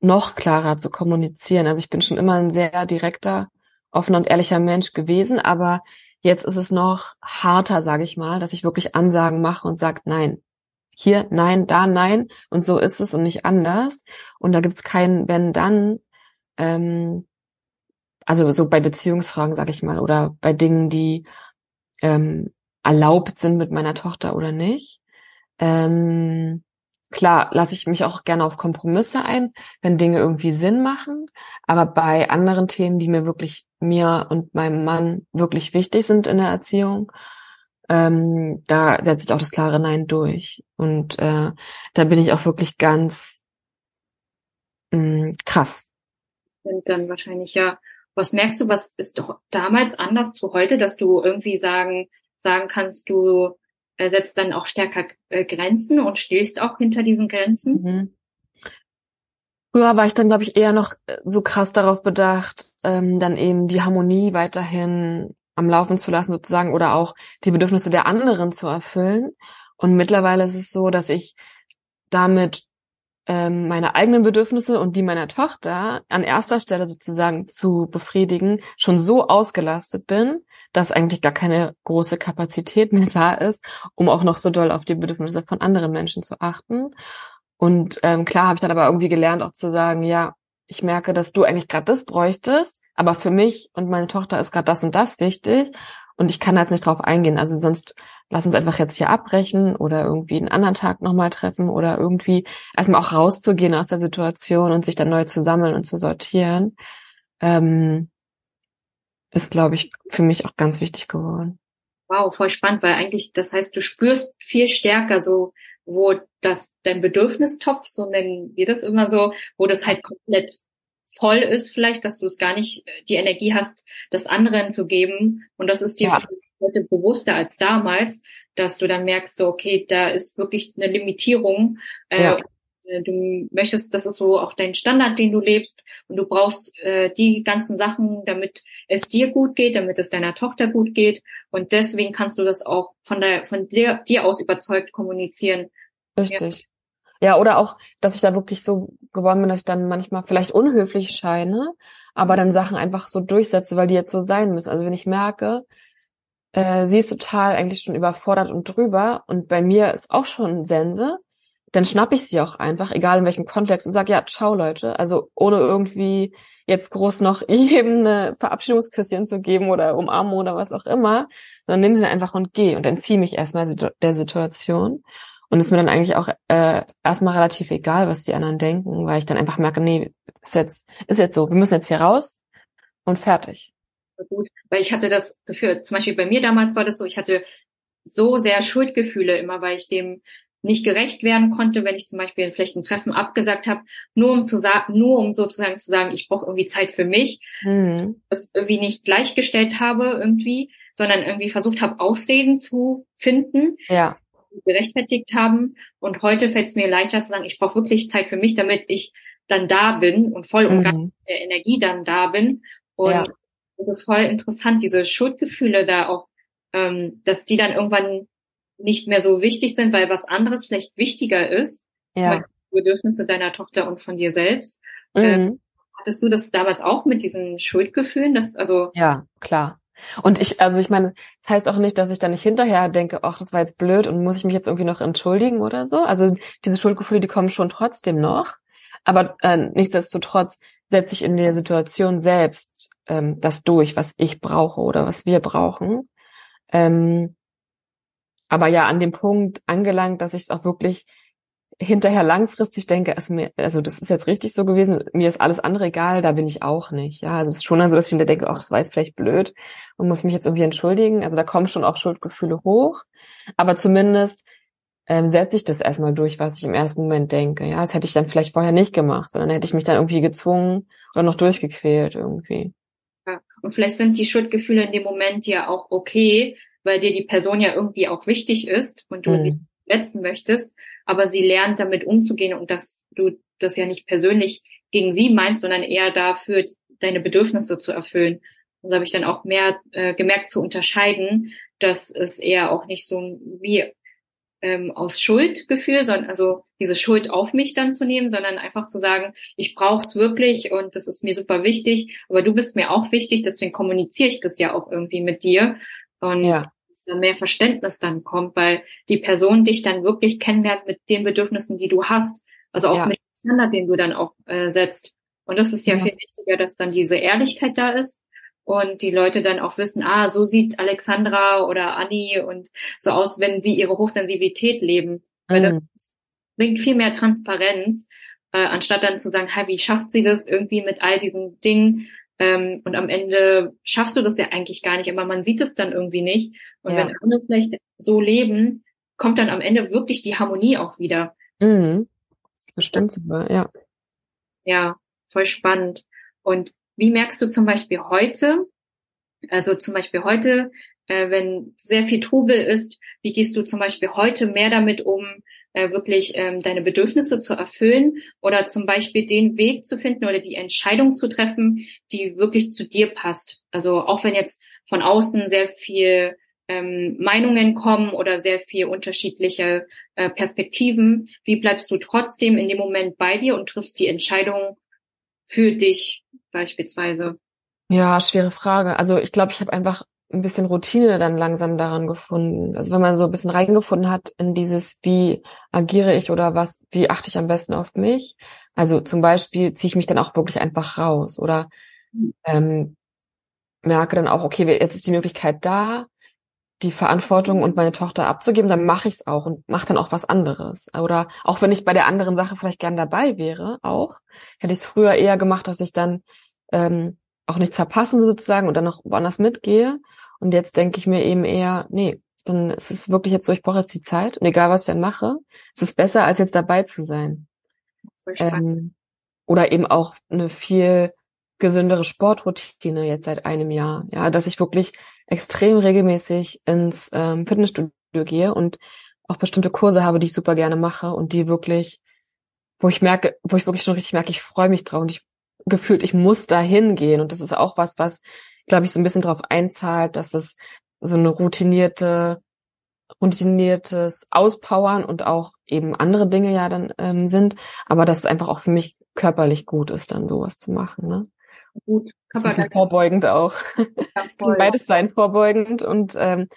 noch klarer zu kommunizieren. Also ich bin schon immer ein sehr direkter, offener und ehrlicher Mensch gewesen, aber jetzt ist es noch harter, sage ich mal, dass ich wirklich Ansagen mache und sage, nein, hier nein, da nein und so ist es und nicht anders. Und da gibt's kein wenn dann. Ähm, also so bei Beziehungsfragen, sag ich mal, oder bei Dingen, die ähm, erlaubt sind mit meiner Tochter oder nicht. Ähm, klar, lasse ich mich auch gerne auf Kompromisse ein, wenn Dinge irgendwie Sinn machen. Aber bei anderen Themen, die mir wirklich mir und meinem Mann wirklich wichtig sind in der Erziehung, ähm, da setze ich auch das klare Nein durch. Und äh, da bin ich auch wirklich ganz mh, mm, krass. Und dann wahrscheinlich ja, was merkst du, was ist doch damals anders zu heute, dass du irgendwie sagen, sagen kannst, du äh, setzt dann auch stärker äh, Grenzen und stehst auch hinter diesen Grenzen? Mhm. Früher war ich dann, glaube ich, eher noch äh, so krass darauf bedacht, ähm, dann eben die Harmonie weiterhin am Laufen zu lassen sozusagen oder auch die Bedürfnisse der anderen zu erfüllen. Und mittlerweile ist es so, dass ich damit ähm, meine eigenen Bedürfnisse und die meiner Tochter an erster Stelle sozusagen zu befriedigen, schon so ausgelastet bin, dass eigentlich gar keine große Kapazität mehr da ist, um auch noch so doll auf die Bedürfnisse von anderen Menschen zu achten. Und ähm, klar habe ich dann aber irgendwie gelernt, auch zu sagen, ja, ich merke, dass du eigentlich gerade das bräuchtest, aber für mich und meine Tochter ist gerade das und das wichtig und ich kann halt nicht drauf eingehen. Also sonst lass uns einfach jetzt hier abbrechen oder irgendwie einen anderen Tag nochmal treffen oder irgendwie erstmal auch rauszugehen aus der Situation und sich dann neu zu sammeln und zu sortieren, ähm, ist, glaube ich, für mich auch ganz wichtig geworden. Wow, voll spannend, weil eigentlich, das heißt, du spürst viel stärker so, wo das dein Bedürfnistopf, so nennen wir das immer so, wo das halt komplett voll ist vielleicht, dass du es gar nicht äh, die Energie hast, das anderen zu geben. Und das ist dir ja. heute bewusster als damals, dass du dann merkst, so, okay, da ist wirklich eine Limitierung. Äh, ja. Äh, du möchtest, das ist so auch dein Standard, den du lebst. Und du brauchst äh, die ganzen Sachen, damit es dir gut geht, damit es deiner Tochter gut geht. Und deswegen kannst du das auch von der, von dir, dir aus überzeugt kommunizieren. Richtig. Ja. Ja, oder auch, dass ich da wirklich so geworden bin, dass ich dann manchmal vielleicht unhöflich scheine, aber dann Sachen einfach so durchsetze, weil die jetzt so sein müssen. Also wenn ich merke, äh, sie ist total eigentlich schon überfordert und drüber und bei mir ist auch schon Sense, dann schnapp ich sie auch einfach, egal in welchem Kontext und sag ja, ciao Leute. Also ohne irgendwie jetzt groß noch <laughs> jedem eine Verabschiedungsküsschen zu geben oder Umarmung oder was auch immer, sondern nimm sie einfach und geh und entziehe mich erstmal der Situation. Und ist mir dann eigentlich auch äh, erstmal relativ egal, was die anderen denken, weil ich dann einfach merke, nee, ist jetzt, ist jetzt so, wir müssen jetzt hier raus und fertig. Gut, weil ich hatte das Gefühl, zum Beispiel bei mir damals war das so, ich hatte so sehr Schuldgefühle immer, weil ich dem nicht gerecht werden konnte, wenn ich zum Beispiel vielleicht ein Treffen abgesagt habe, nur um zu sagen, nur um sozusagen zu sagen, ich brauche irgendwie Zeit für mich, mhm. das irgendwie nicht gleichgestellt habe irgendwie, sondern irgendwie versucht habe, Ausreden zu finden, ja. die gerechtfertigt haben. Und heute fällt es mir leichter zu sagen, ich brauche wirklich Zeit für mich, damit ich dann da bin und voll und mhm. ganz mit der Energie dann da bin. Und ja. es ist voll interessant, diese Schuldgefühle da auch, ähm, dass die dann irgendwann nicht mehr so wichtig sind, weil was anderes vielleicht wichtiger ist. Ja. Zum Beispiel Bedürfnisse deiner Tochter und von dir selbst. Mhm. Ähm, hattest du das damals auch mit diesen Schuldgefühlen? Das, also ja, klar. Und ich, also ich meine, das heißt auch nicht, dass ich da nicht hinterher denke, ach, das war jetzt blöd und muss ich mich jetzt irgendwie noch entschuldigen oder so. Also diese Schuldgefühle, die kommen schon trotzdem noch. Aber äh, nichtsdestotrotz setze ich in der Situation selbst ähm, das durch, was ich brauche oder was wir brauchen. Ähm, aber ja, an dem Punkt angelangt, dass ich es auch wirklich hinterher langfristig denke, also, mir, also das ist jetzt richtig so gewesen, mir ist alles andere egal, da bin ich auch nicht. Ja, das ist schon so, dass ich hinterher denke, ach, das war jetzt vielleicht blöd und muss mich jetzt irgendwie entschuldigen. Also da kommen schon auch Schuldgefühle hoch. Aber zumindest ähm, setze ich das erstmal durch, was ich im ersten Moment denke. Ja, das hätte ich dann vielleicht vorher nicht gemacht, sondern hätte ich mich dann irgendwie gezwungen oder noch durchgequält irgendwie. Ja. Und vielleicht sind die Schuldgefühle in dem Moment ja auch okay, weil dir die Person ja irgendwie auch wichtig ist und du mhm. sie verletzen möchtest, aber sie lernt damit umzugehen und dass du das ja nicht persönlich gegen sie meinst, sondern eher dafür, deine Bedürfnisse zu erfüllen. Und so habe ich dann auch mehr äh, gemerkt zu unterscheiden, dass es eher auch nicht so wie ähm, aus Schuldgefühl, sondern also diese Schuld auf mich dann zu nehmen, sondern einfach zu sagen, ich brauche es wirklich und das ist mir super wichtig, aber du bist mir auch wichtig, deswegen kommuniziere ich das ja auch irgendwie mit dir. Und ja dass da mehr Verständnis dann kommt, weil die Person dich dann wirklich kennenlernt mit den Bedürfnissen, die du hast. Also auch ja. mit dem Standard, den du dann auch äh, setzt. Und das ist ja, ja viel wichtiger, dass dann diese Ehrlichkeit da ist und die Leute dann auch wissen, ah, so sieht Alexandra oder Anni und so aus, wenn sie ihre Hochsensibilität leben. Weil das mhm. bringt viel mehr Transparenz, äh, anstatt dann zu sagen, hey, wie schafft sie das irgendwie mit all diesen Dingen? Ähm, und am Ende schaffst du das ja eigentlich gar nicht, aber man sieht es dann irgendwie nicht. Und ja. wenn andere vielleicht so leben, kommt dann am Ende wirklich die Harmonie auch wieder. Mhm. Das stimmt sogar, ja. Ja, voll spannend. Und wie merkst du zum Beispiel heute, also zum Beispiel heute, äh, wenn sehr viel Trubel ist, wie gehst du zum Beispiel heute mehr damit um, äh, wirklich ähm, deine Bedürfnisse zu erfüllen oder zum Beispiel den Weg zu finden oder die Entscheidung zu treffen, die wirklich zu dir passt. Also auch wenn jetzt von außen sehr viel ähm, Meinungen kommen oder sehr viel unterschiedliche äh, Perspektiven, wie bleibst du trotzdem in dem Moment bei dir und triffst die Entscheidung für dich beispielsweise? Ja, schwere Frage. Also ich glaube, ich habe einfach ein bisschen Routine dann langsam daran gefunden. Also wenn man so ein bisschen reingefunden hat in dieses, wie agiere ich oder was, wie achte ich am besten auf mich. Also zum Beispiel ziehe ich mich dann auch wirklich einfach raus oder ähm, merke dann auch, okay, jetzt ist die Möglichkeit da, die Verantwortung und meine Tochter abzugeben, dann mache ich es auch und mache dann auch was anderes. Oder auch wenn ich bei der anderen Sache vielleicht gern dabei wäre, auch, hätte ich es früher eher gemacht, dass ich dann ähm, auch nichts verpassen sozusagen und dann noch woanders mitgehe. Und jetzt denke ich mir eben eher, nee, dann ist es wirklich jetzt so, ich brauche jetzt die Zeit und egal was ich dann mache, es ist besser, als jetzt dabei zu sein. Ähm, oder eben auch eine viel gesündere Sportroutine jetzt seit einem Jahr. Ja, dass ich wirklich extrem regelmäßig ins ähm, Fitnessstudio gehe und auch bestimmte Kurse habe, die ich super gerne mache und die wirklich, wo ich merke, wo ich wirklich schon richtig merke, ich freue mich drauf und ich gefühlt, ich muss da hingehen. Und das ist auch was, was, glaube ich, so ein bisschen darauf einzahlt, dass es so eine routinierte, routiniertes Auspowern und auch eben andere Dinge ja dann ähm, sind, aber dass es einfach auch für mich körperlich gut ist, dann sowas zu machen. Ne? Gut, körperlich. vorbeugend auch. <laughs> Beides sein, vorbeugend und ähm,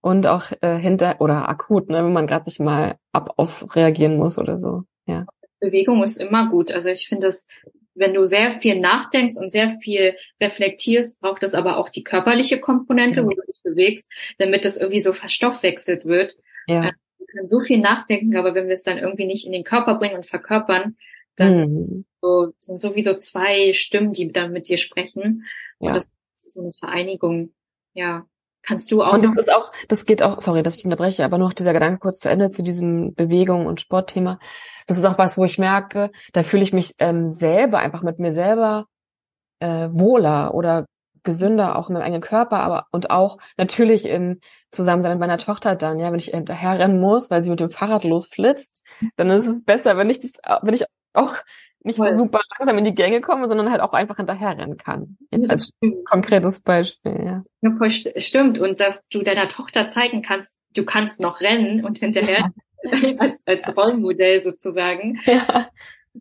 und auch äh, hinter oder akut, ne, wenn man gerade sich mal ab ausreagieren muss oder so. Ja. Bewegung ist immer gut. Also ich finde es wenn du sehr viel nachdenkst und sehr viel reflektierst, braucht es aber auch die körperliche Komponente, ja. wo du dich bewegst, damit es irgendwie so verstoffwechselt wird. Ja. Äh, können so viel nachdenken, aber wenn wir es dann irgendwie nicht in den Körper bringen und verkörpern, dann mhm. so, sind sowieso zwei Stimmen, die dann mit dir sprechen. Ja. Und das ist so eine Vereinigung. Ja. Kannst du auch. Und das ist auch, das geht auch, sorry, dass ich unterbreche, aber nur noch dieser Gedanke kurz zu Ende zu diesem Bewegung und Sportthema. Das ist auch was, wo ich merke, da fühle ich mich ähm, selber einfach mit mir selber äh, wohler oder gesünder, auch in meinem eigenen Körper, aber und auch natürlich im Zusammensein mit meiner Tochter dann, ja, wenn ich hinterher rennen muss, weil sie mit dem Fahrrad losflitzt, dann ist es besser, wenn ich das, wenn ich auch nicht Voll. so super langsam in die Gänge komme, sondern halt auch einfach hinterher rennen kann. Jetzt als konkretes Beispiel, ja. Ja, voll stimmt. Und dass du deiner Tochter zeigen kannst, du kannst noch rennen und hinterher ja. <laughs> als, als Rollenmodell sozusagen. Ja.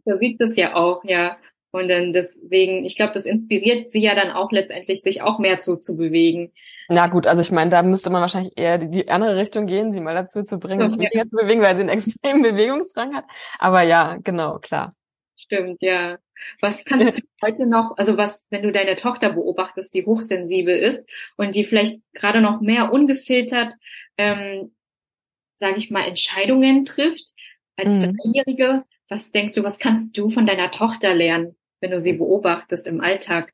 Da sieht das ja auch, ja. Und dann deswegen, ich glaube, das inspiriert sie ja dann auch letztendlich, sich auch mehr zu, zu bewegen. Na gut, also ich meine, da müsste man wahrscheinlich eher die, die andere Richtung gehen, sie mal dazu zu bringen, sich <laughs> weniger zu bewegen, weil sie einen <laughs> extremen Bewegungsdrang hat. Aber ja, genau, klar. Stimmt, ja. Was kannst <laughs> du heute noch, also was, wenn du deine Tochter beobachtest, die hochsensibel ist und die vielleicht gerade noch mehr ungefiltert, ähm, sage ich mal, Entscheidungen trifft als mhm. Dreijährige, was denkst du, was kannst du von deiner Tochter lernen, wenn du sie beobachtest im Alltag?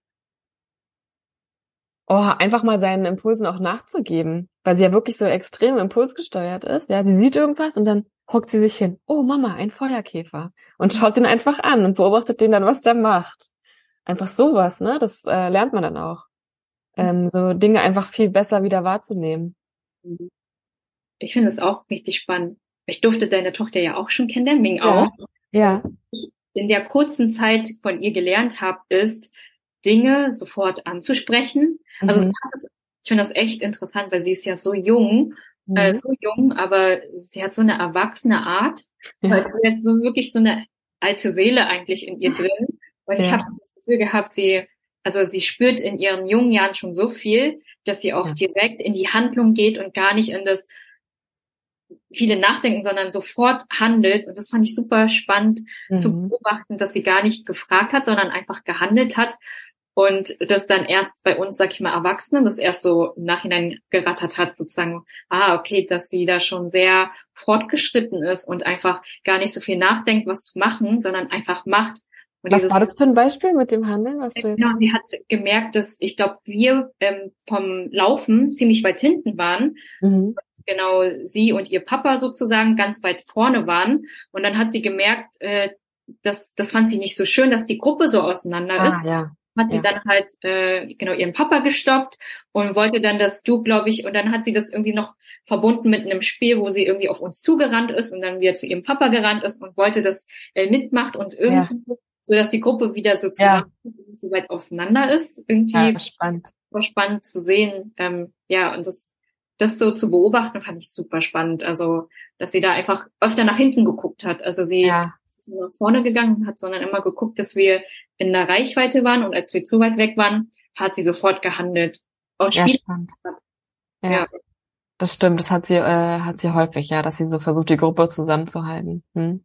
Oh, einfach mal seinen Impulsen auch nachzugeben, weil sie ja wirklich so extrem impulsgesteuert ist. Ja, sie sieht irgendwas und dann hockt sie sich hin. Oh, Mama, ein Feuerkäfer. Und schaut den einfach an und beobachtet den dann, was der macht. Einfach sowas, ne? Das äh, lernt man dann auch. Ähm, so Dinge einfach viel besser wieder wahrzunehmen. Ich finde es auch richtig spannend. Ich durfte deine Tochter ja auch schon kennenlernen, Ming auch. Ja. Ich in der kurzen Zeit von ihr gelernt habe, ist, Dinge sofort anzusprechen. Also mhm. Also ich finde das echt interessant, weil sie ist ja so jung, äh, mhm. äh, so jung, aber sie hat so eine erwachsene Art. Ja. Sie ist so wirklich so eine alte Seele eigentlich in ihr drin. Und ich ja. habe das Gefühl gehabt, sie, also sie spürt in ihren jungen Jahren schon so viel, dass sie auch ja. direkt in die Handlung geht und gar nicht in das viele nachdenken, sondern sofort handelt. Und das fand ich super spannend mhm. zu beobachten, dass sie gar nicht gefragt hat, sondern einfach gehandelt hat. Und das dann erst bei uns, sag ich mal, Erwachsenen, das erst so im Nachhinein gerattert hat, sozusagen, ah, okay, dass sie da schon sehr fortgeschritten ist und einfach gar nicht so viel nachdenkt, was zu machen, sondern einfach macht. Und was war das für ein Beispiel mit dem Handeln? Was du genau, sie hat gemerkt, dass ich glaube, wir ähm, vom Laufen ziemlich weit hinten waren. Mhm genau sie und ihr Papa sozusagen ganz weit vorne waren. Und dann hat sie gemerkt, äh, dass das fand sie nicht so schön, dass die Gruppe so auseinander ah, ist. Ja. Hat sie ja. dann halt äh, genau ihren Papa gestoppt und wollte dann, dass du, glaube ich, und dann hat sie das irgendwie noch verbunden mit einem Spiel, wo sie irgendwie auf uns zugerannt ist und dann wieder zu ihrem Papa gerannt ist und wollte, dass er mitmacht und irgendwie, ja. so dass die Gruppe wieder sozusagen ja. so weit auseinander ist. Irgendwie ja, spannend. War spannend zu sehen. Ähm, ja, und das das so zu beobachten, fand ich super spannend. Also, dass sie da einfach öfter nach hinten geguckt hat. Also sie ja. ist nicht nach vorne gegangen hat, sondern immer geguckt, dass wir in der Reichweite waren und als wir zu weit weg waren, hat sie sofort gehandelt. Und ja, spannend. Ja. ja. Das stimmt, das hat sie, äh, hat sie häufig, ja, dass sie so versucht, die Gruppe zusammenzuhalten. Hm?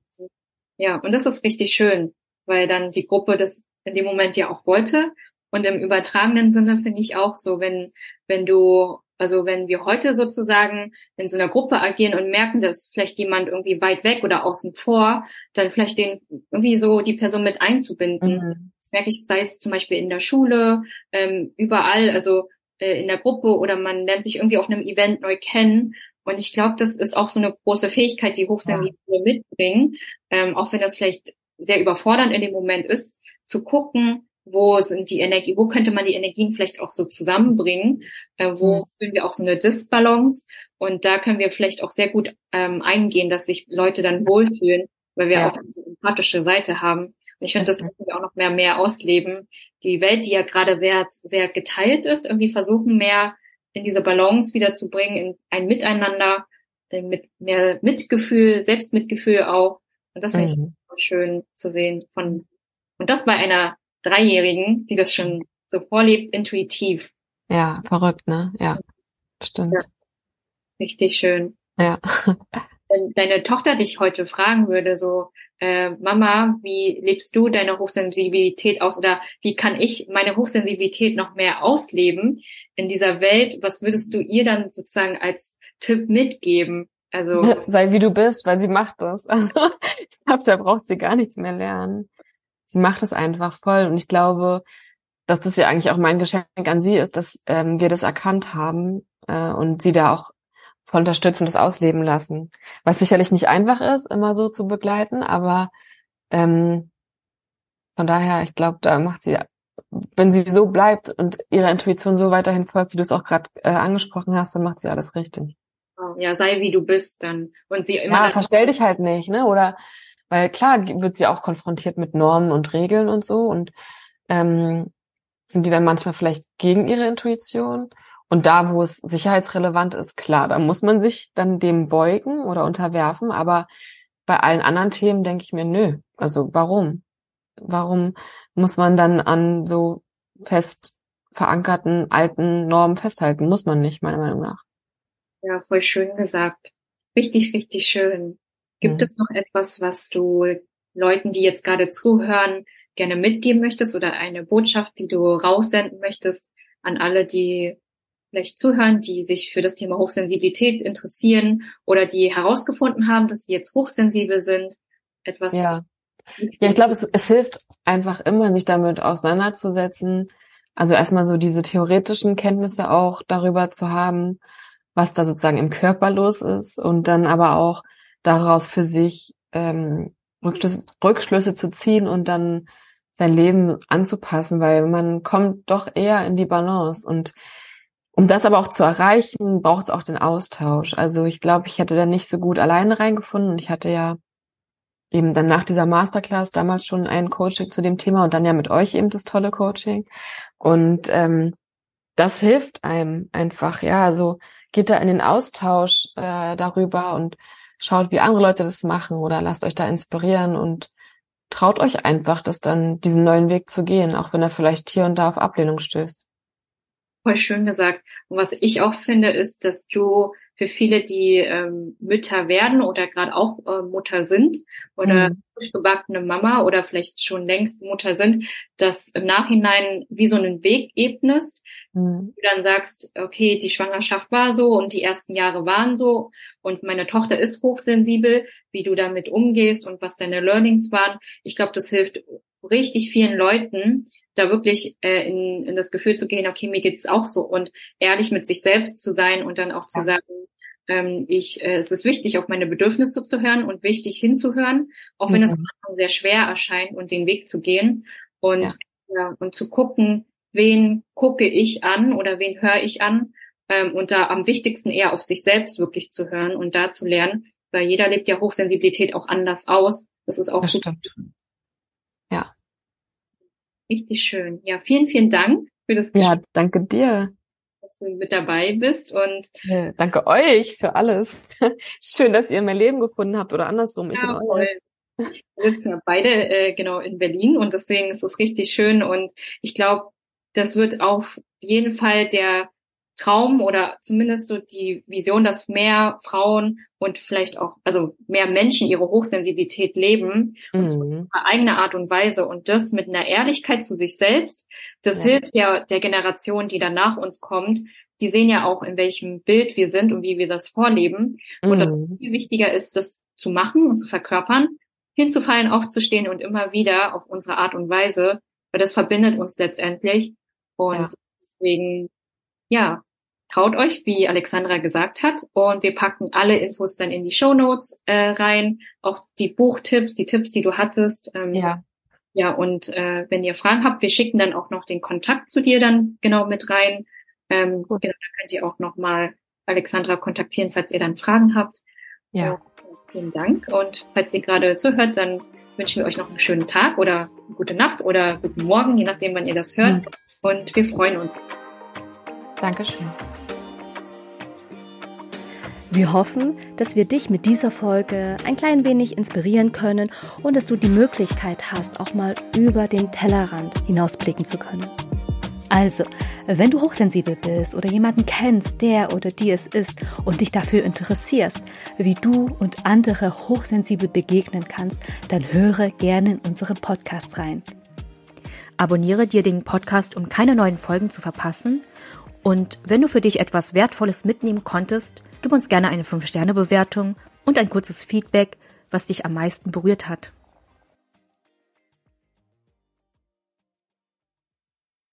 Ja, und das ist richtig schön, weil dann die Gruppe das in dem Moment ja auch wollte. Und im übertragenen Sinne finde ich auch so, wenn, wenn du also wenn wir heute sozusagen in so einer Gruppe agieren und merken, dass vielleicht jemand irgendwie weit weg oder außen vor, dann vielleicht den irgendwie so die Person mit einzubinden. Mhm. Das merke ich, sei es zum Beispiel in der Schule, ähm, überall, also äh, in der Gruppe oder man lernt sich irgendwie auf einem Event neu kennen. Und ich glaube, das ist auch so eine große Fähigkeit, die Hochsensible ja. mitbringen, ähm, auch wenn das vielleicht sehr überfordernd in dem Moment ist, zu gucken, wo sind die Energie, wo könnte man die Energien vielleicht auch so zusammenbringen, äh, wo mhm. fühlen wir auch so eine Disbalance und da können wir vielleicht auch sehr gut ähm, eingehen, dass sich Leute dann wohlfühlen, weil wir ja. auch diese empathische Seite haben. Und ich finde, das müssen wir auch noch mehr mehr ausleben. Die Welt, die ja gerade sehr sehr geteilt ist, irgendwie versuchen mehr in diese Balance wiederzubringen, in ein Miteinander, äh, mit mehr Mitgefühl, Selbstmitgefühl auch. Und das finde mhm. ich schön zu sehen von und das bei einer Dreijährigen, die das schon so vorlebt, intuitiv. Ja, verrückt, ne? Ja, stimmt. Ja. Richtig schön. Ja. <laughs> Wenn deine Tochter dich heute fragen würde, so, äh, Mama, wie lebst du deine Hochsensibilität aus oder wie kann ich meine Hochsensibilität noch mehr ausleben in dieser Welt? Was würdest du ihr dann sozusagen als Tipp mitgeben? Also <laughs> sei wie du bist, weil sie macht das. Also <laughs> ich glaube, da braucht sie gar nichts mehr lernen. Sie macht es einfach voll und ich glaube, dass das ja eigentlich auch mein Geschenk an sie ist, dass ähm, wir das erkannt haben äh, und sie da auch voll unterstützen und das ausleben lassen. Was sicherlich nicht einfach ist, immer so zu begleiten, aber ähm, von daher, ich glaube, da macht sie, wenn sie so bleibt und ihrer Intuition so weiterhin folgt, wie du es auch gerade äh, angesprochen hast, dann macht sie alles richtig. Ja, sei wie du bist dann. Und sie immer. Ja, verstell dich halt nicht, ne? Oder weil klar wird sie auch konfrontiert mit Normen und Regeln und so und ähm, sind die dann manchmal vielleicht gegen ihre Intuition. Und da, wo es sicherheitsrelevant ist, klar, da muss man sich dann dem beugen oder unterwerfen. Aber bei allen anderen Themen denke ich mir, nö, also warum? Warum muss man dann an so fest verankerten alten Normen festhalten? Muss man nicht, meiner Meinung nach. Ja, voll schön gesagt. Richtig, richtig schön. Gibt hm. es noch etwas, was du Leuten, die jetzt gerade zuhören, gerne mitgeben möchtest oder eine Botschaft, die du raussenden möchtest an alle, die vielleicht zuhören, die sich für das Thema Hochsensibilität interessieren oder die herausgefunden haben, dass sie jetzt hochsensibel sind? Etwas. Ja, ja ich glaube, es, es hilft einfach immer, sich damit auseinanderzusetzen. Also erstmal so diese theoretischen Kenntnisse auch darüber zu haben, was da sozusagen im Körper los ist und dann aber auch daraus für sich ähm, Rückschlüsse, Rückschlüsse zu ziehen und dann sein Leben anzupassen, weil man kommt doch eher in die Balance. Und um das aber auch zu erreichen, braucht es auch den Austausch. Also ich glaube, ich hätte da nicht so gut alleine reingefunden. Ich hatte ja eben dann nach dieser Masterclass damals schon ein Coaching zu dem Thema und dann ja mit euch eben das tolle Coaching. Und ähm, das hilft einem einfach, ja. Also geht da in den Austausch äh, darüber und schaut, wie andere Leute das machen oder lasst euch da inspirieren und traut euch einfach, das dann diesen neuen Weg zu gehen, auch wenn er vielleicht hier und da auf Ablehnung stößt. Voll schön gesagt. Und was ich auch finde, ist, dass du für viele, die ähm, Mütter werden oder gerade auch äh, Mutter sind oder mhm. gebackene Mama oder vielleicht schon längst Mutter sind, dass im Nachhinein wie so einen Weg ebnest, mhm. du dann sagst, okay, die Schwangerschaft war so und die ersten Jahre waren so und meine Tochter ist hochsensibel, wie du damit umgehst und was deine Learnings waren. Ich glaube, das hilft richtig vielen Leuten, da wirklich äh, in, in das Gefühl zu gehen, okay, mir geht's auch so und ehrlich mit sich selbst zu sein und dann auch zu sagen, ähm, ich, äh, es ist wichtig, auf meine Bedürfnisse zu hören und wichtig hinzuhören, auch wenn mhm. es am Anfang sehr schwer erscheint und den Weg zu gehen und ja. ja. und zu gucken, wen gucke ich an oder wen höre ich an ähm, und da am wichtigsten eher auf sich selbst wirklich zu hören und da zu lernen, weil jeder lebt ja Hochsensibilität auch anders aus. Das ist auch das. Ja. Richtig schön. Ja, vielen, vielen Dank für das Gespräch. Ja, danke dir. Dass du mit dabei bist und ja, danke euch für alles. <laughs> Schön, dass ihr mein Leben gefunden habt oder andersrum. Ich ja. Wir sitzen ja beide äh, genau in Berlin und deswegen ist es richtig schön und ich glaube, das wird auf jeden Fall der Traum oder zumindest so die Vision, dass mehr Frauen und vielleicht auch, also mehr Menschen ihre Hochsensibilität leben, mhm. und zwar auf eigene Art und Weise und das mit einer Ehrlichkeit zu sich selbst, das ja. hilft ja der Generation, die dann nach uns kommt. Die sehen ja auch, in welchem Bild wir sind und wie wir das vorleben. Mhm. Und dass es viel wichtiger ist, das zu machen und zu verkörpern, hinzufallen, aufzustehen und immer wieder auf unsere Art und Weise, weil das verbindet uns letztendlich. Und ja. deswegen, ja, traut euch, wie Alexandra gesagt hat. Und wir packen alle Infos dann in die Show Notes äh, rein, auch die Buchtipps, die Tipps, die du hattest. Ähm, ja. Ja, und äh, wenn ihr Fragen habt, wir schicken dann auch noch den Kontakt zu dir dann genau mit rein. Ähm, genau, da könnt ihr auch nochmal Alexandra kontaktieren, falls ihr dann Fragen habt. Ja. Äh, vielen Dank. Und falls ihr gerade zuhört, dann wünschen wir euch noch einen schönen Tag oder gute Nacht oder guten Morgen, je nachdem, wann ihr das hört. Mhm. Und wir freuen uns. Dankeschön. Wir hoffen, dass wir dich mit dieser Folge ein klein wenig inspirieren können und dass du die Möglichkeit hast, auch mal über den Tellerrand hinausblicken zu können. Also, wenn du hochsensibel bist oder jemanden kennst, der oder die es ist und dich dafür interessierst, wie du und andere hochsensibel begegnen kannst, dann höre gerne in unseren Podcast rein. Abonniere dir den Podcast, um keine neuen Folgen zu verpassen Und wenn du für dich etwas Wertvolles mitnehmen konntest, gib uns gerne eine 5-Sterne-Bewertung und ein kurzes Feedback, was dich am meisten berührt hat.